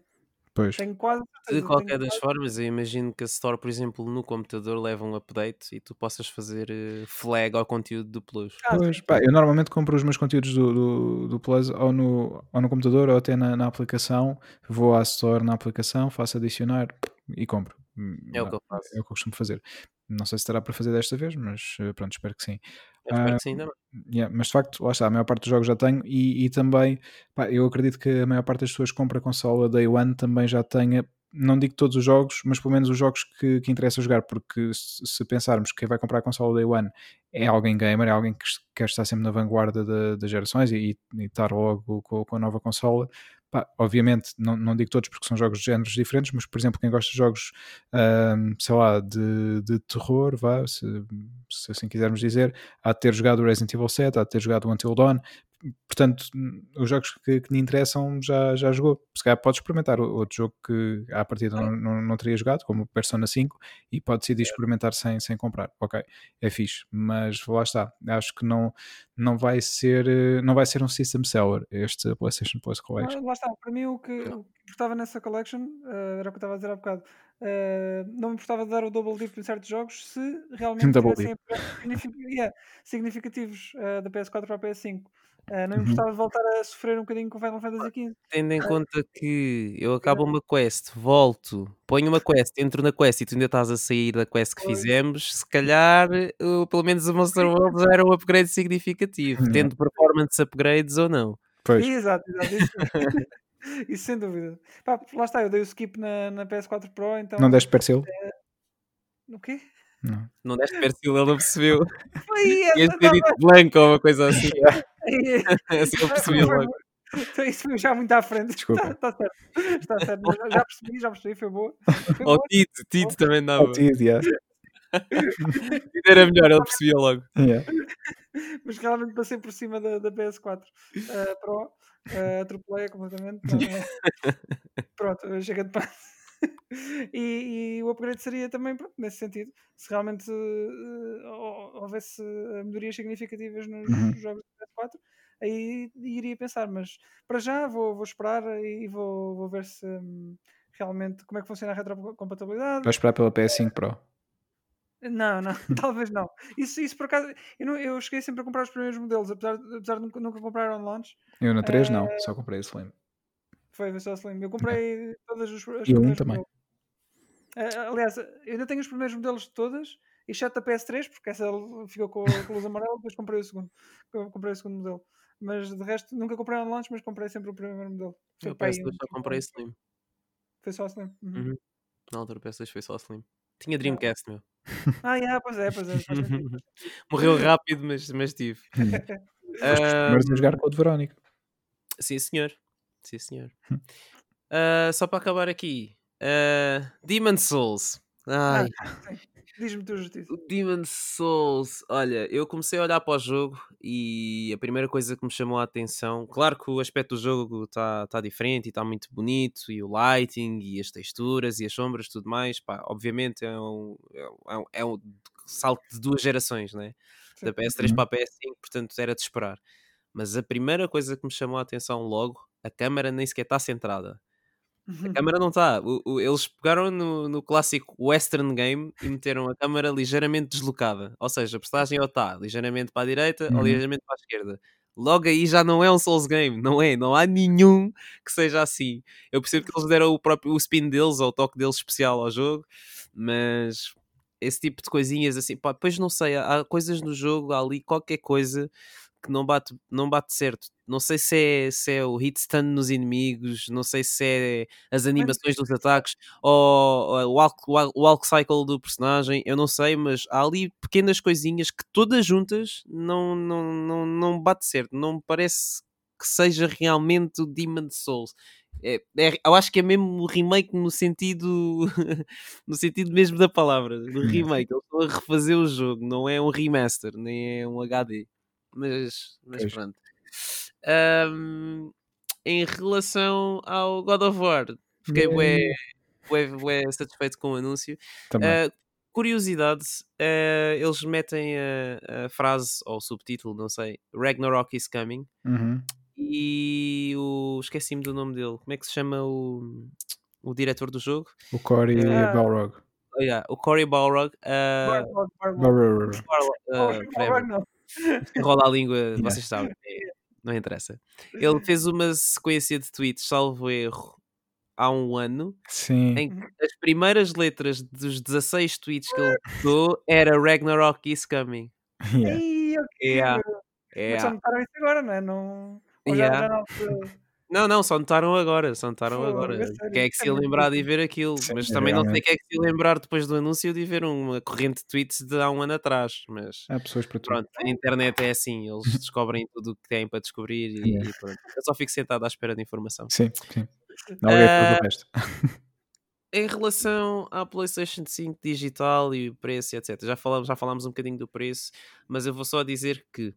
Pois. Tenho quase De qualquer tenho das quase- formas, eu imagino que a Store, por exemplo, no computador leva um update e tu possas fazer eh, flag ao conteúdo do Plus. Ah, Pois, pá, eu normalmente compro os meus conteúdos do, do, do Plus ou no, ou no computador ou até na, na aplicação. Vou à Store na aplicação, faço adicionar e compro. É o que eu faço. É o que eu costumo fazer. Não sei se estará para fazer desta vez, mas eh, pronto, espero que sim. Eu espero Ah, que sim. Yeah, mas de facto, lá está, a maior parte dos jogos já tenho e, e também pá, eu acredito que a maior parte das pessoas que compra a consola Day One também já tenha, não digo todos os jogos, mas pelo menos os jogos que, que interessa jogar, porque se, se pensarmos que quem vai comprar a consola Day One é alguém gamer, é alguém que quer estar sempre na vanguarda da- das gerações e, e estar logo com, com a nova consola. Pá, obviamente, não, não digo todos porque são jogos de géneros diferentes, mas por exemplo, quem gosta de jogos, ahm, sei lá, de, de terror, vá, se, se assim quisermos dizer, há de ter jogado Resident Evil 7, há de ter jogado Until Dawn. Portanto, os jogos que, que lhe interessam já, já jogou. Se calhar pode experimentar outro jogo que à partida não, não, não teria jogado, como Persona 5, e pode decidir experimentar sem, sem comprar. Ok, é fixe, mas lá está. Acho que não, não, vai ser, eh, não vai ser um system seller este PlayStation Plus Collection. Ah, lá está, para mim o que, o que importava nessa collection, eh, era o que eu estava a dizer há bocado, eh, não me importava de dar o double dip em certos jogos se realmente tivessem significativos eh, da PS4 para a PS5. Eh, não me Uhum. importava de voltar a sofrer um bocadinho com Final Fantasy XV. Tendo em conta que eu acabo uma quest, volto, ponho uma quest, entro na quest e tu ainda estás a sair da quest que fizemos, se calhar uh, pelo menos o Monster World já era um upgrade significativo, Yeah. tendo performance upgrades ou não. Pois, Exato, exato. Isso, isso sem dúvida. Pá, lá está, eu dei o skip na, na PS4 Pro, então. não deste Persil? O quê? Não. Não deste perfil, ele não percebeu. Foi Ias essa, ter dito blanco ou uma coisa assim. assim eu percebi Foi- logo. Então isso foi já muito à frente. Desculpa. Está certo. Está certo. já- percebi, já percebi, foi boa. Ou. Tito, Tito também dava. Oh, Tid, yeah. Era melhor, ele percebia logo. Yeah. Mas realmente passei por cima da, da PS4 eh, Pro. Uh, atropelei completamente. é? Pronto, chega de paz. e, e o upgrade seria também pronto, nesse sentido. Se realmente eh, hou- houvesse eh, melhorias significativas nos Uhum. jogos da PS4, aí iria pensar, mas para já vou, vou esperar e vou, vou ver se hum, realmente como é que funciona a retrocompatibilidade. Vai esperar pela PS5 Pro. Não, não, talvez não. Isso, isso por acaso, eu, não- eu cheguei sempre a comprar os primeiros modelos, apesar, de- apesar de nunca, nunca comprar on launch. Eu na 3 Eh, não, só comprei o Slim. Foi, foi só Slim. Eu comprei todas os, as E um primeiros também. modelos. Aliás, eu ainda tenho os primeiros modelos de todas, exceto a PS3, porque essa ficou com, a luz amarela, depois comprei o segundo. Eu comprei o segundo modelo. Mas de resto, nunca comprei launch, mas comprei sempre o primeiro modelo. Foi Eu para aí PS2 um- só comprei Slim. Foi só Slim. Uhum. Uhum. Na altura o PS2 foi só Slim. Tinha Dreamcast, meu. Ah, yeah, pois é, pois é. Morreu rápido, mas, mas tive. Mas a jogar com o de Verónica. Sim, senhor. Sim, senhor. Ah, só para acabar aqui. ah, Demon Souls. Ai, Diz-me tu justiça. o Demon Souls. Olha, eu comecei a olhar para o jogo e a primeira coisa que me chamou a atenção, claro que o aspecto do jogo está tá diferente e está muito bonito, e o lighting, e as texturas, e as sombras, tudo mais. Pá, obviamente é um, é um, é um salto de duas gerações, né? da Sim. PS3 Uhum. para a PS5, portanto era de esperar. Mas a primeira coisa que me chamou a atenção logo, a câmera nem sequer está centrada. A câmera não está. Eles pegaram no, no clássico Western Game e meteram a câmera ligeiramente deslocada. Ou seja, a personagem ou está ligeiramente para a direita ou Uhum. ligeiramente para a esquerda. Logo aí já não é um Souls Game, não é? Não há nenhum que seja assim. Eu percebo que eles deram o próprio o spin deles ou o toque deles especial ao jogo, mas esse tipo de coisinhas assim, pá, depois não sei, há há coisas no jogo, há ali qualquer coisa que não bate, não bate certo. Não sei se é, se é o hit stun nos inimigos, não sei se é as animações dos ataques ou, ou o, walk, o cycle do personagem, eu não sei, mas há ali pequenas coisinhas que todas juntas não, não, não, não bate certo, não me parece que seja realmente o Demon Souls. É, é- eu acho que é mesmo remake no sentido no sentido mesmo da palavra, do Hum. remake. Eles estão a refazer o jogo, não é um remaster, nem é um HD. Mas, mas Pois. pronto. Ahm, em relação ao God of War, fiquei bué, bué, bué satisfeito com o anúncio. Também. Ah, curiosidade, uh, eles metem a, a, frase ou o subtítulo, não sei, Ragnarok is coming. Uhum. E o. Esqueci-me do nome dele. Como é que se chama o, o diretor do jogo? O Cory uh, Balrog. Oh, yeah, o Cory Balrog. Uh, Balrog. Rola a língua, vocês sabem. É, não interessa. Ele fez uma sequência de tweets, salvo erro, há um ano, Sim. em que as primeiras letras dos 16 tweets que ele postou era Ragnarok is coming. Yeah. Ei, okay. yeah. Yeah. Mas só notaram isso agora, não é? Não... Yeah. Já não, não, não, só notaram agora, só notaram Pô, agora. Quem é que se ia lembrar de ver aquilo? Sim, mas também realmente. não sei quem é que se ia lembrar depois do anúncio de ver uma corrente de tweets de há um ano atrás. Mas há pessoas para tudo. Pronto, a internet é assim, eles descobrem tudo o que têm para descobrir e, e pronto. Eu só fico sentado à espera de informação. Sim, sim. Não é uh, o resto. Em relação à PlayStation 5 digital e o preço, etc. Já falamos, já falámos um bocadinho do preço, mas eu vou só dizer que,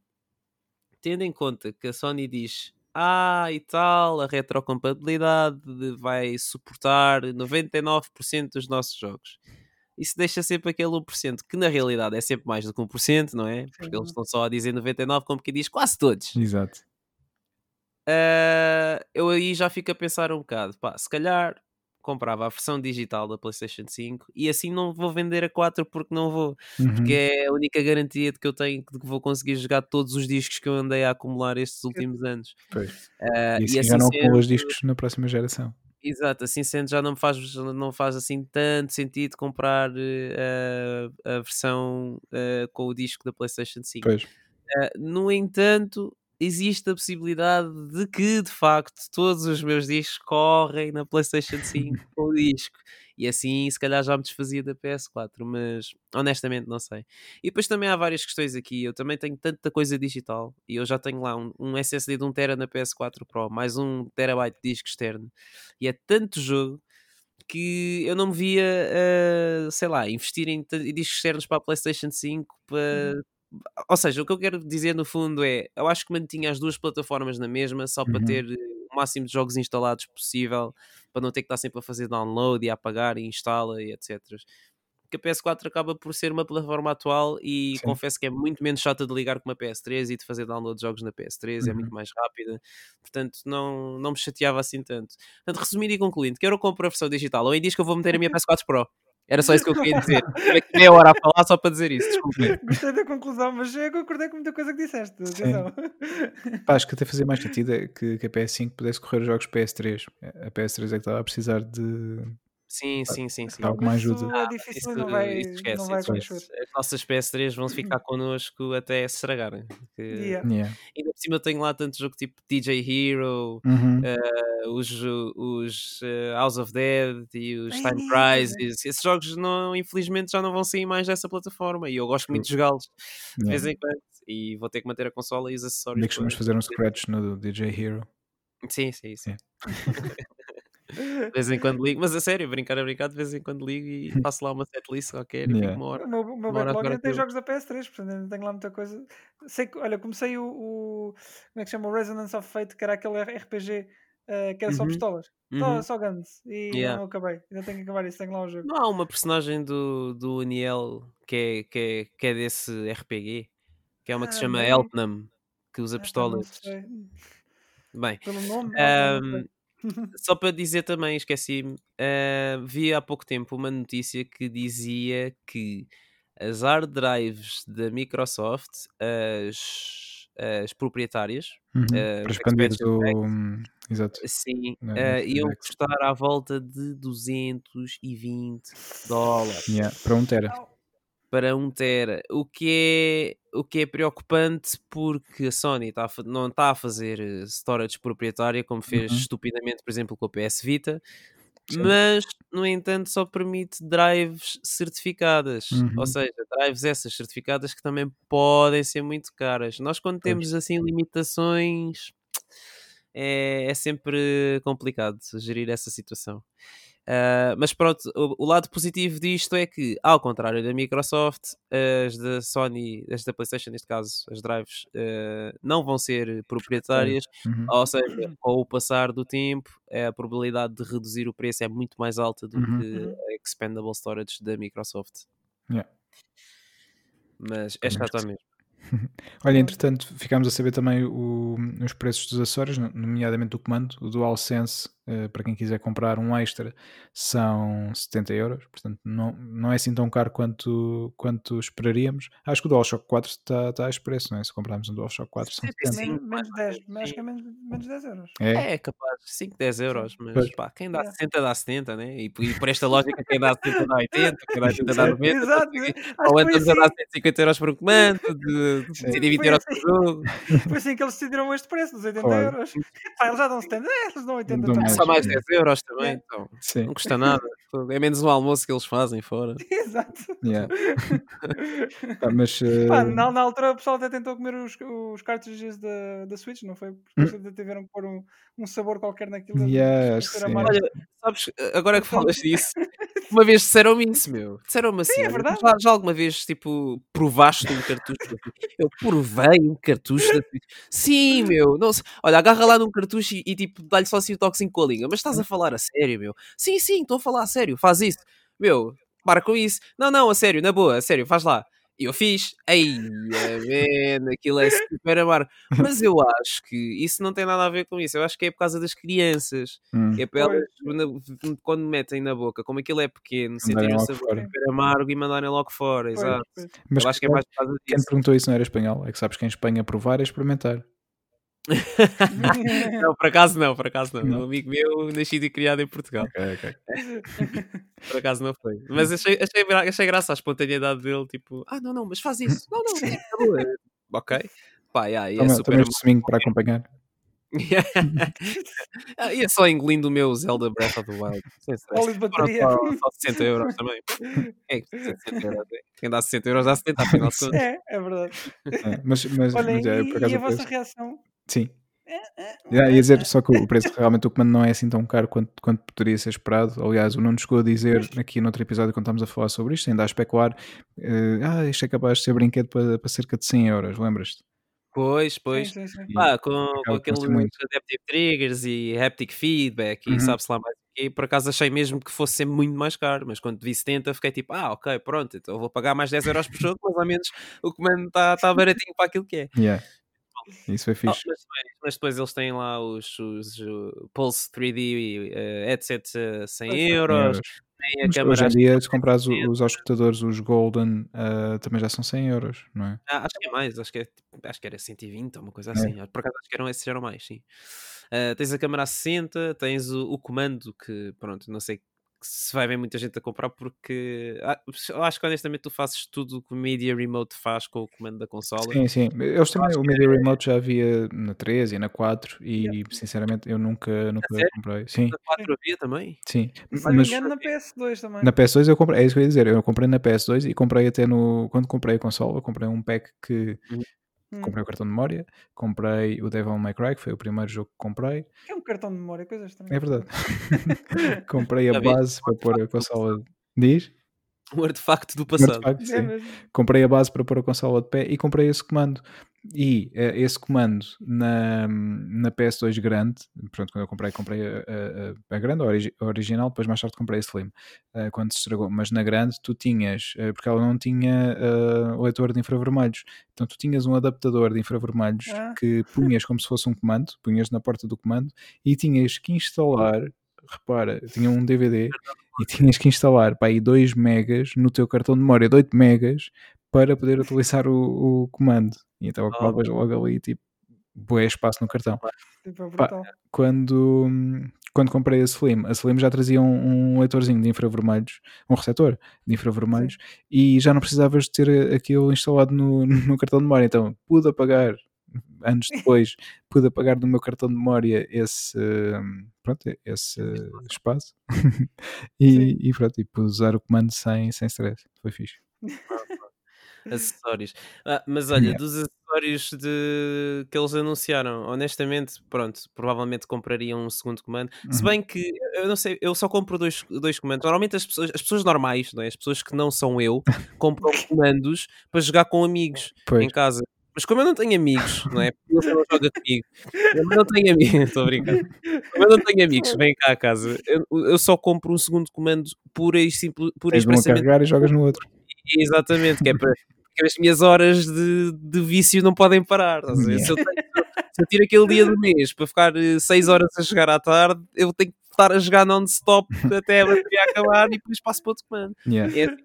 tendo em conta que a Sony diz ah, e tal, a retrocompatibilidade vai suportar 99% dos nossos jogos. Isso deixa sempre aquele 1%, que na realidade é sempre mais do que 1%, não é? Porque eles estão só a dizer 99%, como que diz quase todos. Exato. Uh, eu aí já fico a pensar um bocado, pá, se calhar comprava a versão digital da PlayStation 5 e assim não vou vender a 4 porque não vou, uhum. porque é a única garantia de que eu tenho de que vou conseguir jogar todos os discos que eu andei a acumular estes últimos anos. Pois. Uh, e assim, e assim já não acumula os discos na próxima geração. Exato, assim sendo já não faz, não faz assim tanto sentido comprar uh, a versão uh, com o disco da PlayStation 5. Pois. no entanto, existe a possibilidade de que, de facto, todos os meus discos correm na PlayStation 5 com o disco. E assim, se calhar já me desfazia da PS4, mas honestamente não sei. E depois também há várias questões aqui. Eu também tenho tanta coisa digital e eu já tenho lá um, um SSD de 1TB na PS4 Pro, mais um terabyte de disco externo. E é tanto jogo que eu não me via, uh, sei lá, investir em discos externos para a PlayStation 5 para, uhum ou seja, o que eu quero dizer no fundo é, eu acho que mantinha as duas plataformas na mesma, só para uhum. ter eh, o máximo de jogos instalados possível, para não ter que estar sempre a fazer download e a apagar e instala e etc. Que a PS4 acaba por ser uma plataforma atual e Sim. confesso que é muito menos chata de ligar com uma PS3 e de fazer download de jogos na PS3, uhum. é muito mais rápida, portanto não, não me chateava assim tanto. Portanto, resumindo e concluindo, quero comprar a versão digital, ou em diz que eu vou meter a minha PS4 Pro. Era só isso que eu queria dizer. Tive aqui meia hora a falar só para dizer isso. Desculpe. Gostei da conclusão, mas eu concordei com muita coisa que disseste. Pá, acho que até fazia mais sentido é que, que a PS5 pudesse correr os jogos PS3. A PS3 é que estava a precisar de Sim, sim, sim, sim. Algo mais ajuda. É difícil, isso, não vai, esquece, não vai acontecer. As nossas PS3 vão ficar connosco até se estragarem. Porque... Yeah. Yeah. Ainda por cima eu tenho lá tanto jogo tipo DJ Hero, uhum. uh, os, os uh, House of Dead e os Time Crisis. Esses jogos não, infelizmente já não vão sair mais dessa plataforma e eu gosto muito de jogá-los de vez em quando. E vou ter que manter a consola e os acessórios. que vamos fazer um scratch no DJ Hero. Sim, sim, sim. De vez em quando ligo, mas a sério, brincar a brincar, de vez em quando ligo e faço lá uma setlist qualquer e fico uma hora. O meu, o meu backlog ainda tem jogos da PS3, portanto ainda tenho lá muita coisa. Sei que, olha, comecei o, o como é que chama? O Resonance of Fate, que era aquele RPG uh, que era só uhum. pistolas, uhum. só, só guns, e yeah. não acabei. Ainda tenho que acabar isso, tenho lá o jogo. Não há uma personagem do, do Aniel que é, que, é, que é desse RPG, que é uma que ah, se chama bem. Eltnam, que usa ah, pistolas. Bem, pelo nome, um, só para dizer também, esqueci-me, uh, vi há pouco tempo uma notícia que dizia que as hard drives da Microsoft, as, as proprietárias, uhum, uh, para expandir o. Exato. Sim, uh, iam custar à volta de 220 dólares. Yeah, para um tera para 1 tera, o que é, o que é preocupante porque a Sony tá, não está a fazer eh, storage proprietária como fez uhum. estupidamente, por exemplo, com a PS Vita, Sim. mas no entanto só permite drives certificadas, uhum. ou seja, drives essas certificadas que também podem ser muito caras. Nós quando temos assim limitações é, é sempre complicado gerir essa situação. Uh, mas pronto, o, o, lado positivo disto é que, ao contrário da Microsoft, as da Sony, as da PlayStation, neste caso, as drives, uh, não vão ser proprietárias, uhum. ou seja, com o passar do tempo, a probabilidade de reduzir o preço é muito mais alta do uhum. que a Expandable Storage da Microsoft. Yeah. Mas é chato mesmo. Olha, entretanto, ficámos a saber também o, os preços dos acessórios, nomeadamente o comando, o DualSense, uh, para quem quiser comprar um extra, são 70 euros, portanto não, não é assim tão caro quanto, quanto esperaríamos. Acho que o DualShock 4 está, está a esse preço, não é? Se comprarmos um DualShock 4, são 70. Menos, 10, acho que é menos, menos 10 euros. É, é capaz, 5, 10 euros, mas pá, quem dá 60 dá 70, né? E, e por esta lógica, quem dá 70 dá 80, quem dá 80 dá 90. Exato, ou estamos a dar 150 euros por um comando, de, de 120 euros por jogo. Foi assim que eles decidiram este preço, dos 80 euros. Pá, eles já dão 70, é, eles dão 80 também. Só mais 10 euros também, então. Sim. Não custa nada. É menos um almoço que eles fazem fora. Exato. Yeah. ah, mas, uh... Pá, na, na, altura o pessoal até tentou comer os, os cartridges da, da Switch, não foi? Porque hum. tiveram que pôr um, um sabor qualquer naquilo. Yeah. Olha, sabes, agora que falas disso, uma vez disseram-me isso, meu. Disseram-me assim. Sim, é verdade. Já, já, alguma vez, tipo, provaste um cartucho? Eu provei um cartucho da Switch. Sim, meu. Não, olha, agarra lá num cartucho e, e tipo, dá-lhe só assim o toquezinho com a língua. Mas estás a falar a sério, meu? Sim, sim, estou a falar a sério. Faz isso. Meu, para com isso. Não, não, a sério, na boa, a sério, faz lá. E eu fiz, ei, man, aquilo é super amargo. Mas eu acho que isso não tem nada a ver com isso. Eu acho que é por causa das crianças. Hum. É para elas, quando metem na boca, como aquilo é pequeno, sentirem o sabor super amargo e mandarem logo fora. Exato. Mas eu acho que é mais por causa disso. Quem perguntou isso não era espanhol. É que sabes que em Espanha provar é experimentar. não, por acaso não, por acaso não. não. Um amigo meu, nascido e criado em Portugal. Okay, okay. por acaso não foi. Mas achei, achei, achei graça a espontaneidade dele, tipo, ah, não, não, mas faz isso. Não, não, é ok. Pá, yeah, e é também, super também para acompanhar. ah, e é só engolindo o meu Zelda Breath of the Wild. Óleo de bateria. Só, só 60 euros também. É, 60 euros. É. Quem dá 60 euros dá 70 afinal de contas. É, é verdade. É, mas, mas, Olha, mas é, e, e a vossa reação? Sim. É, é, yeah, ia dizer só que o preço realmente o comando não é assim tão caro quanto, quanto poderia ser esperado. Aliás, o Nuno chegou a dizer aqui no outro episódio, quando estamos a falar sobre isto, ainda a especular: uh, ah, isto é capaz de ser brinquedo para, para cerca de 100 euros, lembras-te? Pois, pois. Sim, sim, sim. Ah, com, com aqueles adaptive triggers e haptic feedback e Uhum. sabe-se lá mais quê. Por acaso achei mesmo que fosse sempre muito mais caro, mas quando vi 70 fiquei tipo, ah, ok, pronto, então vou pagar mais 10 euros por jogo, mas ao menos o comando está tá baratinho para aquilo que é. Yeah. Isso foi Oh, fixe. mas, depois, mas depois eles têm lá os, os, uh, Pulse 3D uh, headset a 100 Pois é. euros, tem a Mas câmera hoje em dia, se 160. os auscultadores, os Golden, ah, também já são 100 euros, não é? Ah, acho que é mais, acho que, é, acho que era 120 ou uma coisa É. assim. Por acaso acho que eram esses eram mais, sim. Ah, tens a câmera a 60, tens o, o comando que, pronto, não sei se vai haver muita gente a comprar porque ah, eu acho que honestamente tu fazes tudo o que o Media Remote faz com o comando da consola. Sim, sim. Eles também, o que Media é- Remote já havia na 13 e na 4 Yeah. e sinceramente eu nunca, nunca comprei. Sim, Na 4 havia também? sim. Se não me Mas engano, na PS2 também. na PS2 eu comprei, é isso que eu ia dizer, eu comprei na PS2 e comprei até no. Quando comprei a consola, eu comprei um pack que Hum. comprei o cartão de memória, comprei o Devil May Cry, que foi o primeiro jogo que comprei. É um cartão de memória, coisa estranha. É verdade. comprei a base para pôr a consola. Diz? Um artefacto do Um passado. artefacto, É comprei a base para pôr a consola de pé e comprei esse comando. E eh, esse comando na, na PS2 grande, pronto, quando eu comprei, comprei a, a- a- grande, a, origi- a original, depois mais tarde comprei a Slim, eh, quando se estragou. Mas na grande tu tinhas, eh, porque ela não tinha eh, leitor de infravermelhos, então tu tinhas um adaptador de infravermelhos Ah. que punhas como se fosse um comando, punhas na porta do comando e tinhas que instalar, repara, tinha um DVD e tinhas que instalar para aí 2 megas no teu cartão de memória de 8 megas para poder utilizar o, o comando. E então acabavas logo ali, tipo, bué espaço no cartão. Tipo, é Pá. Quando, quando comprei a Slim, a Slim já trazia um, um leitorzinho de infravermelhos, um receptor de infravermelhos, e já não precisavas de ter aquilo instalado no, no cartão de memória. Então pude apagar, anos depois, pude apagar no meu cartão de memória esse, pronto, esse espaço e, Sim. e pronto, e pude usar o comando sem, sem stress. Foi fixe. Acessórios. Ah, mas olha, Yeah. dos acessórios de... que eles anunciaram, honestamente, pronto, provavelmente compraria um segundo comando. Se Uhum. bem que eu não sei, eu só compro dois, dois comandos. Normalmente as pessoas, as pessoas normais, não é? as pessoas que não são eu, compram comandos para jogar com amigos Pois. em casa. Mas como eu não tenho amigos, não é? Porque ele não joga comigo. Eu não tenho amigos, estou a brincar. Como eu não tenho amigos, vem cá a casa. Eu, eu só compro um segundo comando pura e simples, pura Tens um a carregar e jogas no outro. Exatamente, que é para que as minhas horas de, de vício não podem parar. Yeah. Se, eu tenho- se eu tiro aquele dia do mês para ficar 6 horas a jogar à tarde, eu tenho que estar a jogar non-stop até a bateria acabar e depois passo para outro comando. Yeah. É assim.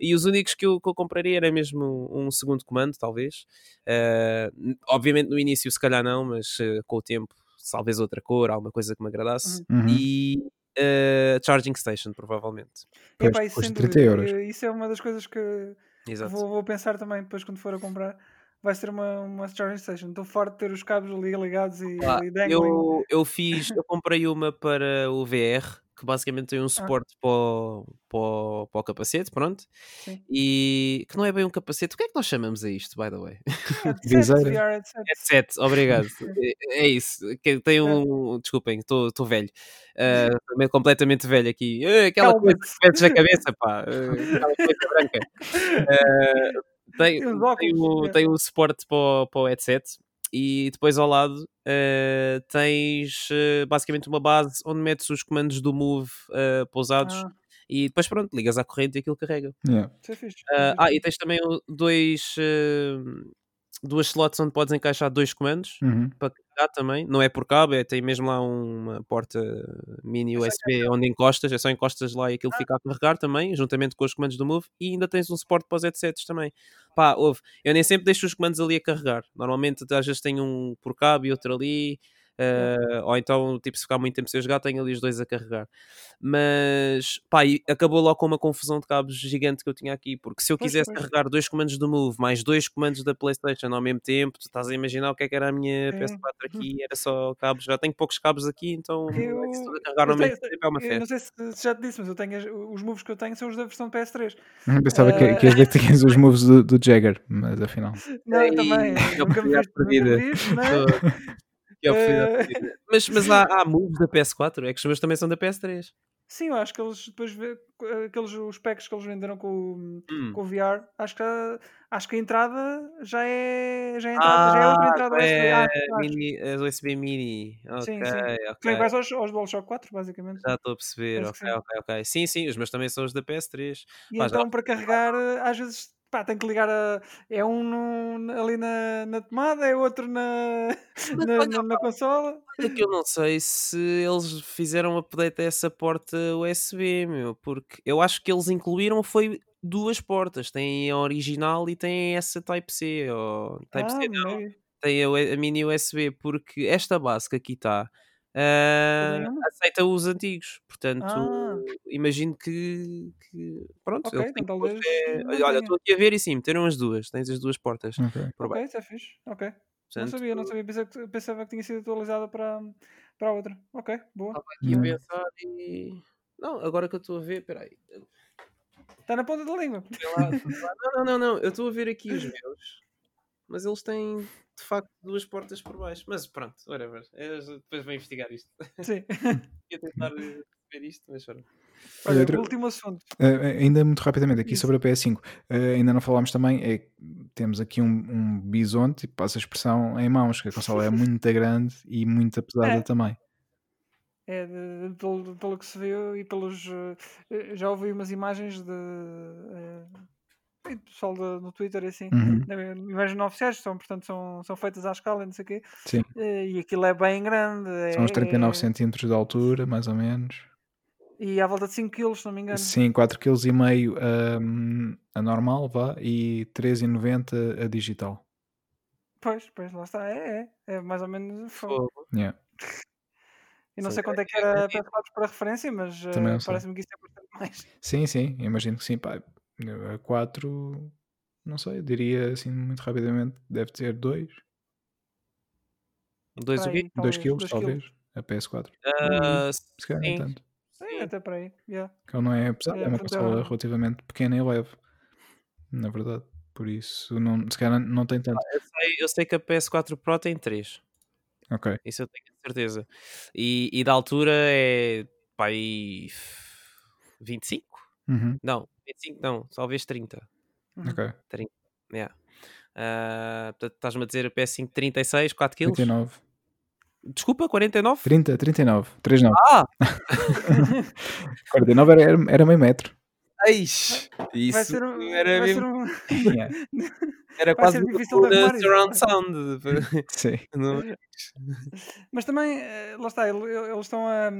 E os únicos que eu, que eu compraria era mesmo um segundo comando, talvez. Eh, obviamente no início, se calhar não, mas eh, com o tempo, talvez outra cor, alguma coisa que me agradasse. Uhum. E eh, Charging Station, provavelmente. Pois, Epá, isso, custa sem 30 dúvida. euros. Eu- Isso é uma das coisas que vou, vou pensar também depois quando for a comprar. Vai ser uma, uma charging station. Estou farto de ter os cabos ali ligados e, Pá, e dangling. eu, eu fiz, eu comprei uma para o VR, que basicamente tem um suporte para, o, para, o, para o capacete, pronto. Sim. E que não é bem um capacete. O que é que nós chamamos a isto, by the way? Headset, Viseira. Headset. Headset, obrigado. É, é isso. Que tem um. Desculpem, estou velho. Ah, também completamente velho aqui. Ah, aquela coisa que metes na cabeça, pá. ah, aquela coisa branca. Ah, tem, Tem o, é. tem o suporte para o, para o headset. E depois ao lado ah, tens ah, basicamente uma base onde metes os comandos do Move ah, pousados Ah, e depois pronto, ligas à corrente e aquilo carrega. Yeah. é. Ah, é ah, e tens também dois, duas slots onde podes encaixar dois comandos Uhum. para carregar também. Não é por cabo, é, tem mesmo lá uma porta mini USB onde encostas, é só encostas lá e aquilo fica a carregar também, juntamente com os comandos do Move. E ainda tens um suporte para os headsets também. Pá, ouve, eu nem sempre deixo os comandos ali a carregar. Normalmente às vezes tenho um por cabo e outro ali. Ah, ou então, tipo, se ficar muito tempo sem jogar, tenho ali os dois a carregar. Mas, pá, e acabou logo com uma confusão de cabos gigante que eu tinha aqui. Porque se eu quisesse pois. carregar dois comandos do Move mais dois comandos da PlayStation ao mesmo tempo, tu estás a imaginar o que é que era a minha Sim. PS4 aqui, era só cabos. Já tenho poucos cabos aqui, então Eu- a carregar ao eu mesmo tempo é uma Eu não festa. sei se, já te disse, mas eu tenho os moves que eu tenho são os da versão PS3. Uhum, Pensava que, Ah. que ias dizer que tinhas os moves do, do Jagger, mas afinal. Não, Ei, também. que Nunca me oportunidade viste, oportunidade Eh. Mas, mas há, há moves da PS4, é que os meus também são da PS3. Sim, eu acho que eles depois aqueles os packs que eles venderam com, o- Hum. com o VR, acho que, a- acho que a entrada já é, já é, entrada, já é outra Ah, entrada USB. é acho, acho. mini, as USB mini. Ok, Sim, sim. Que é ok. iguais aos, aos DualShock 4, basicamente. Já estou a perceber. Ok, sim. ok, ok. Sim, sim, os meus também são os da PS3. E já- então para carregar, eh, às vezes pá, tem que ligar a, é um no- ali na, na tomada, é outro na, na, olha, na, na consola. Olha que eu não sei se eles fizeram update a essa porta USB, meu, porque eu acho que eles incluíram foi duas portas, tem a original e tem essa Type-C, ou Ah, Type-C não, tem a, a mini USB, porque esta base que aqui está uma? aceita os antigos, portanto Ah. imagino que, que- pronto, Ok, eles então talvez é, olha, estou aqui a ver e sim, meteram as duas, tens as duas portas Ok. por Ok, baixo. isso é fixe. Ok. Não Portanto, sabia, não sabia. Pensava que, pensava que tinha sido atualizada para, para a outra. Ok, boa. Estava aqui a pensar e. Não, agora que eu estou a ver, peraí. Está na ponta da língua. Lá, lá. Não, não, não, não. Eu estou a ver aqui os meus, mas eles têm de facto duas portas por baixo. Mas pronto, whatever. Eu depois vou investigar isto. Sim. Ia tentar eh, ver isto, mas pronto. Olha, outra- último assunto. Uh, ainda muito rapidamente aqui Isso. sobre a PS5, uh, ainda não falámos também, é que temos aqui um, um bisonte, passa a expressão em mãos, que a consola é muito grande e muito pesada É. também. É, de- de- pelo, pelo que se viu e pelos. eh, eh, já ouvi umas imagens de. E do pessoal da- no Twitter e assim. Uhum, Imagens não oficiais, são, portanto são, são feitas à escala e não sei o quê. Sim. eh, E aquilo é bem grande. São uns 39 é- centímetros de altura, mais ou menos. E à volta de 5 kg, se não me engano. Sim, 4,5 kg um, a normal, vá, e 3,90 a digital. Pois, pois, lá está. É, é. É mais ou menos. Fogo. Yeah. Eu não Sim, sei quanto é que é era a grande. PS4 para referência, mas eh, sei. parece-me que isso é bastante mais. Sim, sim, imagino que sim. Pá, a 4, não sei, diria assim muito rapidamente, deve ter 2, Dois o Para quê? aí, 2 talvez, kg dois talvez, a PS4. Ah, Se calhar nem tanto. Sim, até para aí. yeah. Que ele não é pesado, É, é uma consola é- relativamente pequena e leve. Na verdade. Por isso, não, se calhar não tem tanto. Eu sei, eu sei que a PS4 Pro tem 3. Ok. Isso eu tenho certeza. E, e da altura é. Pá, aí. 25? Uhum, Não, 25 não, talvez 30. Uhum. ok. Yeah. Ah, portanto, estás-me a dizer a PS5 36, 4 kg? 39. Desculpa, 49? 30, 39. 39. Ah! 49 era, era, era meio metro. Eish, isso ser um- era vai ser mesmo. um- Yeah, Era vai quase ser difícil de arrumar surround sound. Sim. Não é? Mas também, eh, lá está, ele- ele- eles estão a,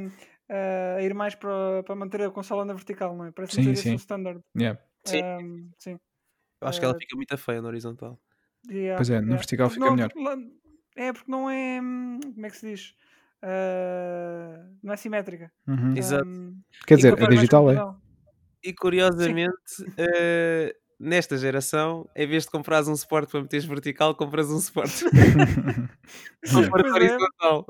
a ir mais para, para manter a consola na vertical, não é? Parece Sim, ser sim. o standard. Yeah. Sim. Ahm, sim. Eu Acho que ela Eh, fica muito feia na horizontal. Yeah, Pois é, no yeah. vertical fica não- melhor. É porque não é. hum, Como é que se diz? Ah, não é simétrica. Uhum. Exato. Ahm, Quer dizer, a mais digital é. E curiosamente, eh, nesta geração, em vez de comprares um suporte para meteres vertical, compras um suporte Yeah. para Pois é. horizontal.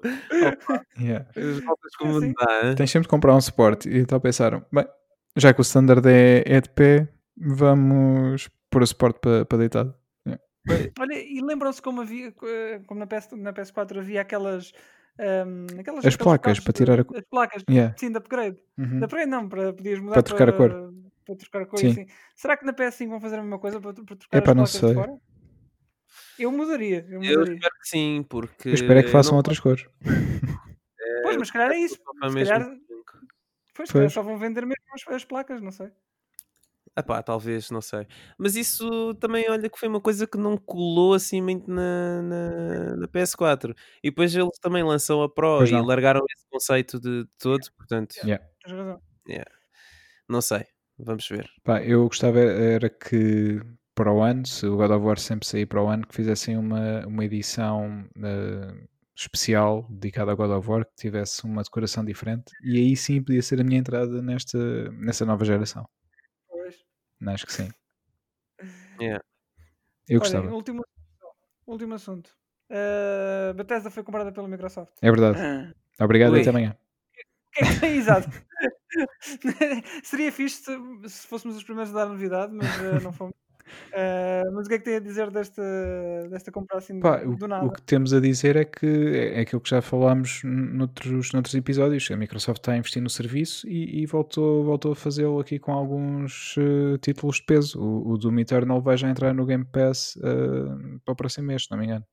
Yeah. As voltas como É assim. dá, hein? Tens sempre de comprar um suporte. E então pensaram, bem, já que o standard é, é de pé, vamos pôr o suporte para, para deitado. Olha, e lembram-se como havia, eh, como na, PS, na PS4 havia aquelas. ahm, aquelas As placas para tirar a As placas, Yeah. sim, de upgrade. Uhum. De upgrade não, para podias mudar Para trocar a cor. Para trocar e assim. Será que na PS5 vão fazer a mesma coisa para, para trocar Epá, as não placas sei. de fora? Eu mudaria, eu Eu mudaria. espero que sim, porque. Eu espero é que façam não outras cores. Pois, mas se calhar é isso. posso Se calhar, pois, se calhar Pois. só vão vender mesmo as, as placas, não sei. Ah pá, talvez, não sei. Mas isso também, olha, que foi uma coisa que não colou assim muito na, na, na PS4. E depois eles também lançam a Pro Pois e não. largaram esse conceito de todo, portanto, Yeah. Tens razão. não sei. Vamos ver. Pá, eu gostava era que para o ano, se o God of War sempre sair para o ano, que fizessem uma, uma edição eh, especial dedicada ao God of War, que tivesse uma decoração diferente. E aí sim podia ser a minha entrada nesta, nessa nova geração. Pois. Acho que sim. Yeah. Eu Olha, gostava. último, último assunto. Uh, Bethesda foi comprada pela Microsoft. É verdade. Obrigado Ui. e até amanhã. Exato. Seria fixe se, se fôssemos os primeiros a dar novidade, mas uh, não fomos. Uh, mas o que é que tem a dizer desta, desta compra assim Pá, do, o, nada? o que temos a dizer é que é aquilo que já falámos noutros, noutros episódios. A Microsoft está a investir no serviço e, e voltou, voltou a fazê-lo aqui com alguns eh, títulos de peso. O, o Doom Eternal vai já entrar no Game Pass eh, para o próximo mês, se não me engano.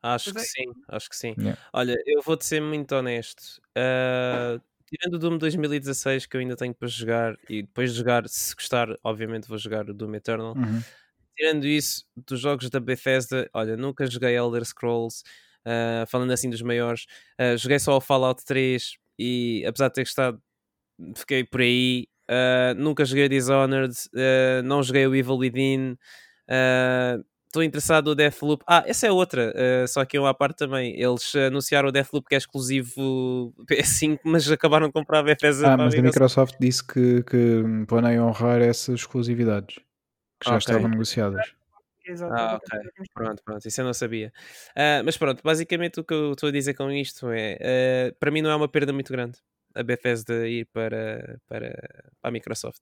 Acho Pois que é. sim, acho que sim. Yeah. Olha, eu vou-te ser muito honesto. Ah, tirando o Doom 2016 que eu ainda tenho para jogar, e depois de jogar, se gostar, obviamente vou jogar o Doom Eternal. Uhum. Tirando isso, dos jogos da Bethesda, olha, nunca joguei Elder Scrolls, ah, falando assim dos maiores. Ah, joguei só o Fallout 3 e apesar de ter gostado, fiquei por aí. Ah, nunca joguei Dishonored, não joguei o Evil Within. Ah, Estou interessado no Deathloop. Ah, essa é outra, ah, só que eu à parte também. Eles anunciaram o Deathloop que é exclusivo PS5, mas acabaram de comprar a Bethesda Ah, mas a Microsoft. Disse que, que planeia honrar essas exclusividades que já Ok. estavam negociadas. Exato. Ah, ok. Pronto, pronto, isso eu não sabia. Ah, mas pronto, basicamente o que eu estou a dizer com isto é: ah, para mim não é uma perda muito grande a Bethesda ir para, para, para a Microsoft.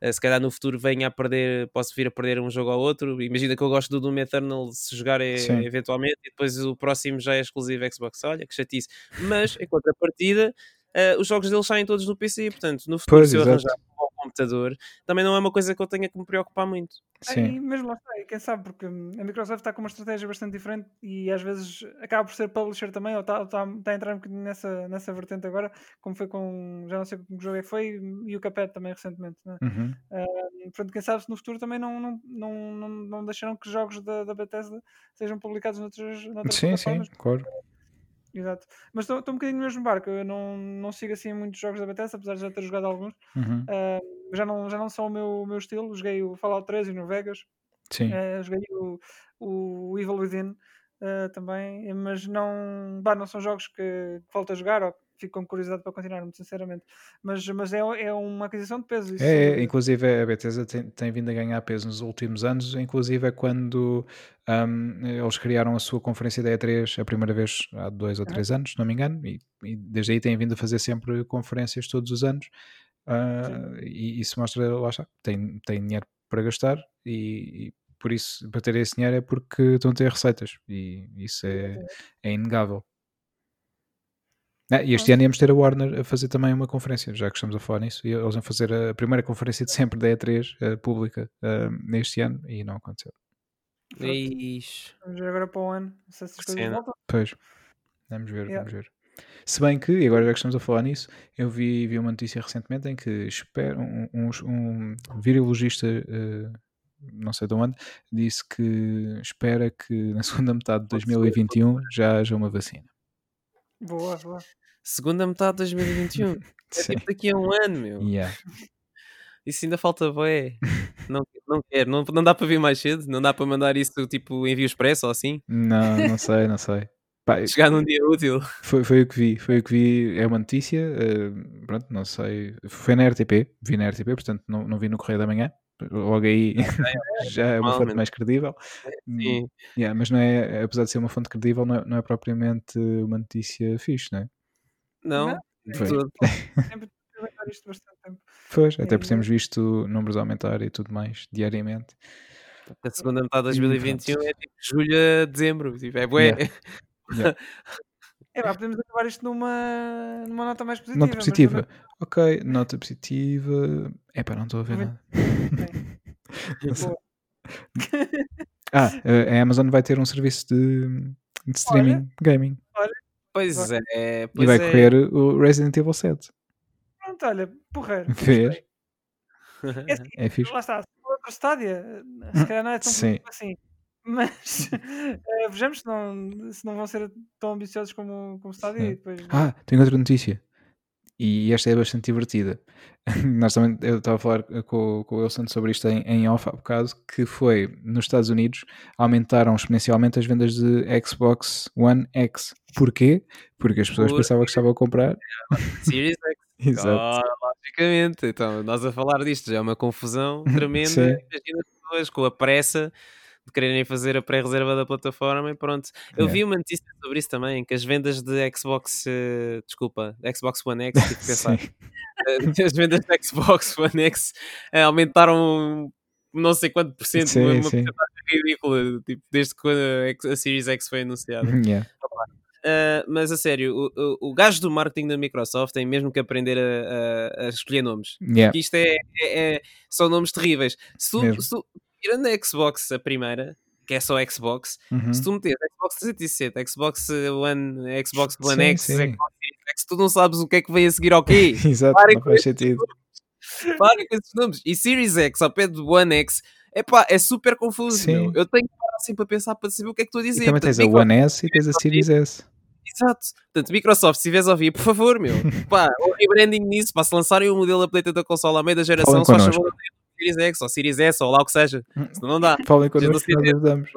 Ah, se calhar no futuro venha a perder, posso vir a perder um jogo ao outro. Imagina que eu gosto do Doom Eternal se jogar é, eventualmente e depois o próximo já é exclusivo Xbox. Olha que chatice. Mas em contrapartida, ah, os jogos deles saem todos no PC, portanto, no futuro, Pois, se eu arranjar um bom computador, também não é uma coisa que eu tenha que me preocupar muito. Sim. E mesmo lá está, e quem sabe, porque a Microsoft está com uma estratégia bastante diferente e às vezes acaba por ser publisher também, ou está, está, está a entrar um bocadinho nessa, nessa vertente agora, como foi com, já não sei que jogo é que foi, e o Capet também recentemente. Né? Uhum. E, Portanto, quem sabe se no futuro também não, não, não, não, não deixarão que jogos da, da Bethesda sejam publicados noutras, noutras Sim, sim, plataformas. claro. Exato. Mas estou um bocadinho no mesmo barco, eu não, não sigo assim muitos jogos da Bethesda, apesar de já ter jogado alguns. Uhum. Ah, já, não, já não são o meu, o meu estilo, joguei o Fallout 3 e no Vegas. Sim. Eh, joguei o, o Evil Within eh, também, mas não, bah, não são jogos que, que falta jogar ou fico com curiosidade para continuar, muito sinceramente. Mas, mas é, é uma aquisição de peso. Isso, É, inclusive a Bethesda tem, tem vindo a ganhar peso nos últimos anos, inclusive é quando ahm, eles criaram a sua conferência da E3 a primeira vez há dois ou três anos, se não me engano, e, e desde aí têm vindo a fazer sempre conferências todos os anos. Ah, e isso mostra, lá está, tem, tem dinheiro para gastar e, e por isso, para ter esse dinheiro é porque estão a ter receitas e isso é, é inegável. Ah, e este ano íamos ter a Warner a fazer também uma conferência, já que estamos a falar nisso, e eles vão fazer a primeira conferência de sempre da E3 eh, pública eh, neste ano e não aconteceu. Ixi. Vamos ver agora para o ano, se essas coisas voltam. Pois, vamos ver, Yeah. vamos ver. Se bem que, e agora já que estamos a falar nisso, eu vi, vi uma notícia recentemente em que espera, um, um, um virologista, uh, não sei de onde, disse que espera que na segunda metade de 2021 já haja uma vacina. Boa, boa. Segunda metade de 2021. é tipo daqui a um ano, meu. Yeah. Isso ainda falta bué. Não, não quero, não, não dá para vir mais cedo, não dá para mandar isso tipo envio expresso ou assim. Não, não sei, não sei. Pá, Chegar num dia útil. foi, foi o que vi, foi o que vi, é uma notícia, eh, pronto, não sei, foi na RTP, vi na RTP, portanto não, não vi no Correio da Manhã, logo aí já é uma fonte mais credível, Sim. Yeah, mas não é, apesar de ser uma fonte credível, não é, não é propriamente uma notícia fixe, não é? Não, Foi. todo. Sempre isto bastante tempo. Pois, até É, porque temos visto números aumentar e tudo mais diariamente. A segunda metade de Hum, 2021 pronto. é tipo julho a dezembro. Tipo, é bué. Yeah. Yeah. É pá, podemos acabar isto numa, numa nota mais positiva. Nota positiva. Ok, nota positiva. Epá, não estou a ver ver. nada. Ah, a Amazon vai ter um serviço de, de streaming gaming. Pois é, E pois vai é. correr o Resident Evil 7. Pronto, olha, porreiro. Vês? É assim, É fixe. lá está, se for outro estádio, se calhar não é tão assim. Mas eh, vejamos se não, se não vão ser tão ambiciosos como, como Stadia Sim. e depois. Ah, tenho outra notícia. E esta é bastante divertida. Nós também, eu estava a falar com, com o Wilson sobre isto em, em off há bocado, que foi nos Estados Unidos aumentaram exponencialmente as vendas de Xbox One X. Porquê? Porque as pessoas Por- pensavam que estavam a comprar. Series X. Exato. Ah, logicamente. Então, nós a falar disto já é uma confusão tremenda. Imagina as pessoas com a pressa de quererem fazer a pré-reserva da plataforma e pronto. Eu Yeah. vi uma notícia sobre isso também, que as vendas de Xbox, eh, desculpa, Xbox One X, tive que pensar. Eh, as vendas de Xbox One X eh, aumentaram não sei quanto por cento, Sim, uma, sim. porcentagem ridícula, tipo, desde quando a, Series X foi anunciada. Yeah. Uh, mas a sério, o, o, o gajo do marketing da Microsoft tem mesmo que aprender a, a- a escolher nomes. Yeah. Porque isto é, é- é- são nomes terríveis. Se tu, se tu- tirando a Xbox, a primeira, que é só Xbox, Uhum. se tu meteres Xbox 360, Xbox One, Xbox One Sim, X, sim. Xbox Series X, tu não sabes o que é que vem a seguir ao quê? Exato, Parem não faz sentido. Parem com esses nomes. E Series X ao pé do One X, epá, é super confuso. Sim. meu. Eu tenho que parar assim para pensar para saber o que é que estou a E dizer. também Portanto, tens a Microsoft- One S e tens a Series S. Exato. Portanto, Microsoft, se estiveres a ouvir, por favor, meu, pá, o rebranding nisso, para se lançarem o modelo update da consola à meia da geração, Falem só favor Series X ou Series S ou lá o que seja. Senão não dá. Falem connosco nós ajudamos.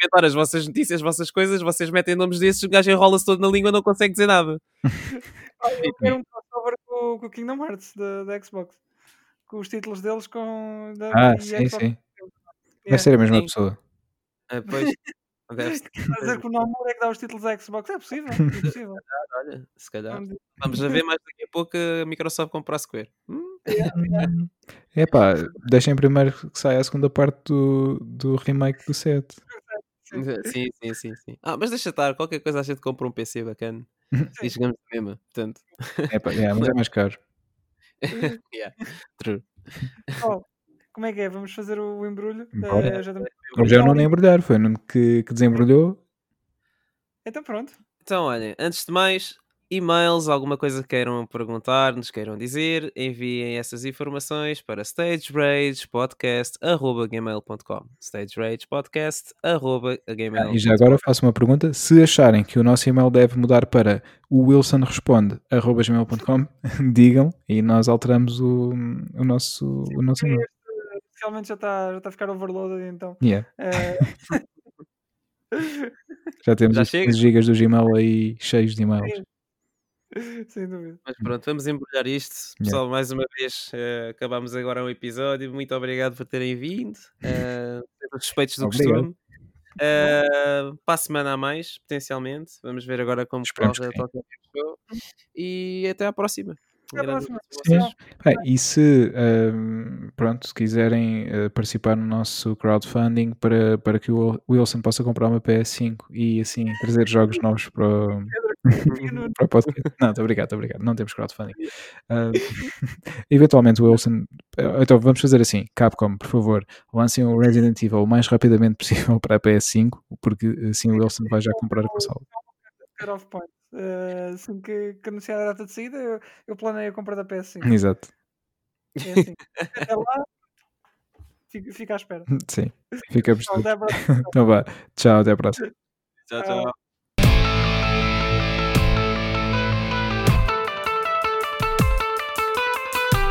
Comentar as vossas notícias, as vossas coisas, vocês metem nomes desses, o gajo enrola-se todo na língua não consegue dizer nada. Eu quero um crossover com, com o Kingdom Hearts da, da Xbox. Com os títulos deles com. Da, Ah, e sim, Xbox. sim. Yeah. Deve ser a mesma sim. pessoa. Ah, pois, deve dizer que o Nomura é que dá os títulos da Xbox? É possível, é possível. Olha, se calhar. Vamos a ver mais daqui a pouco a Microsoft comprar a Square. Hum? É pá, deixem primeiro que saia a segunda parte do, do remake do 7. Sim. Sim, sim, sim. Ah, mas deixa estar, qualquer coisa a gente compra um PC bacana e chegamos mesmo, portanto. É pá, yeah, mas é mais caro. yeah, true. Oh, como é que é? Vamos fazer o embrulho? Bora. Eh, já estamos- Mas já não nem embrulhar, foi o Nuno que, que desembrulhou. Então pronto. Então, olhem, antes de mais, e-mails, alguma coisa que queiram perguntar, nos queiram dizer, enviem essas informações para stageragepodcast.gmail.com stageragepodcast.gmail.com Ah, e já agora faço uma pergunta. Se acharem que o nosso e-mail deve mudar para o wilsonresponde.gmail.com, digam e nós alteramos o, o nosso, o nosso e-mail. Realmente já está já tá a ficar overloaded, então. Yeah. eh, Já temos Já os chega? 15 gigas do Gmail aí cheios de e-mails. sem dúvida. Mas pronto, vamos embrulhar isto. Pessoal, mais uma vez, eh, acabamos agora o episódio. Muito obrigado por terem vindo. Uh, respeitos do Obrigado. costume. Eh, para a semana a mais, potencialmente. Vamos ver agora como corre a Tokyo Game Show. E até à próxima. Um. Bem, e se, pronto, se quiserem eh, participar no nosso crowdfunding para, para que o Wilson possa comprar uma PS5 e assim trazer jogos novos para, o- para o podcast. Não, estou obrigado, estou obrigado. Não temos crowdfunding. Ah, eventualmente o Wilson. eh, Então vamos fazer assim, Capcom, por favor, lancem o Resident Evil o mais rapidamente possível para a PS5, porque assim o Wilson vai já comprar a consola. Uh, assim que, que anunciar a data de saída, eu, eu planeio a compra da PS5. Exato. É assim. Até lá, fica, fica à espera. Sim, à próxima. Então vá, tchau, até a próxima. Tchau. tchau.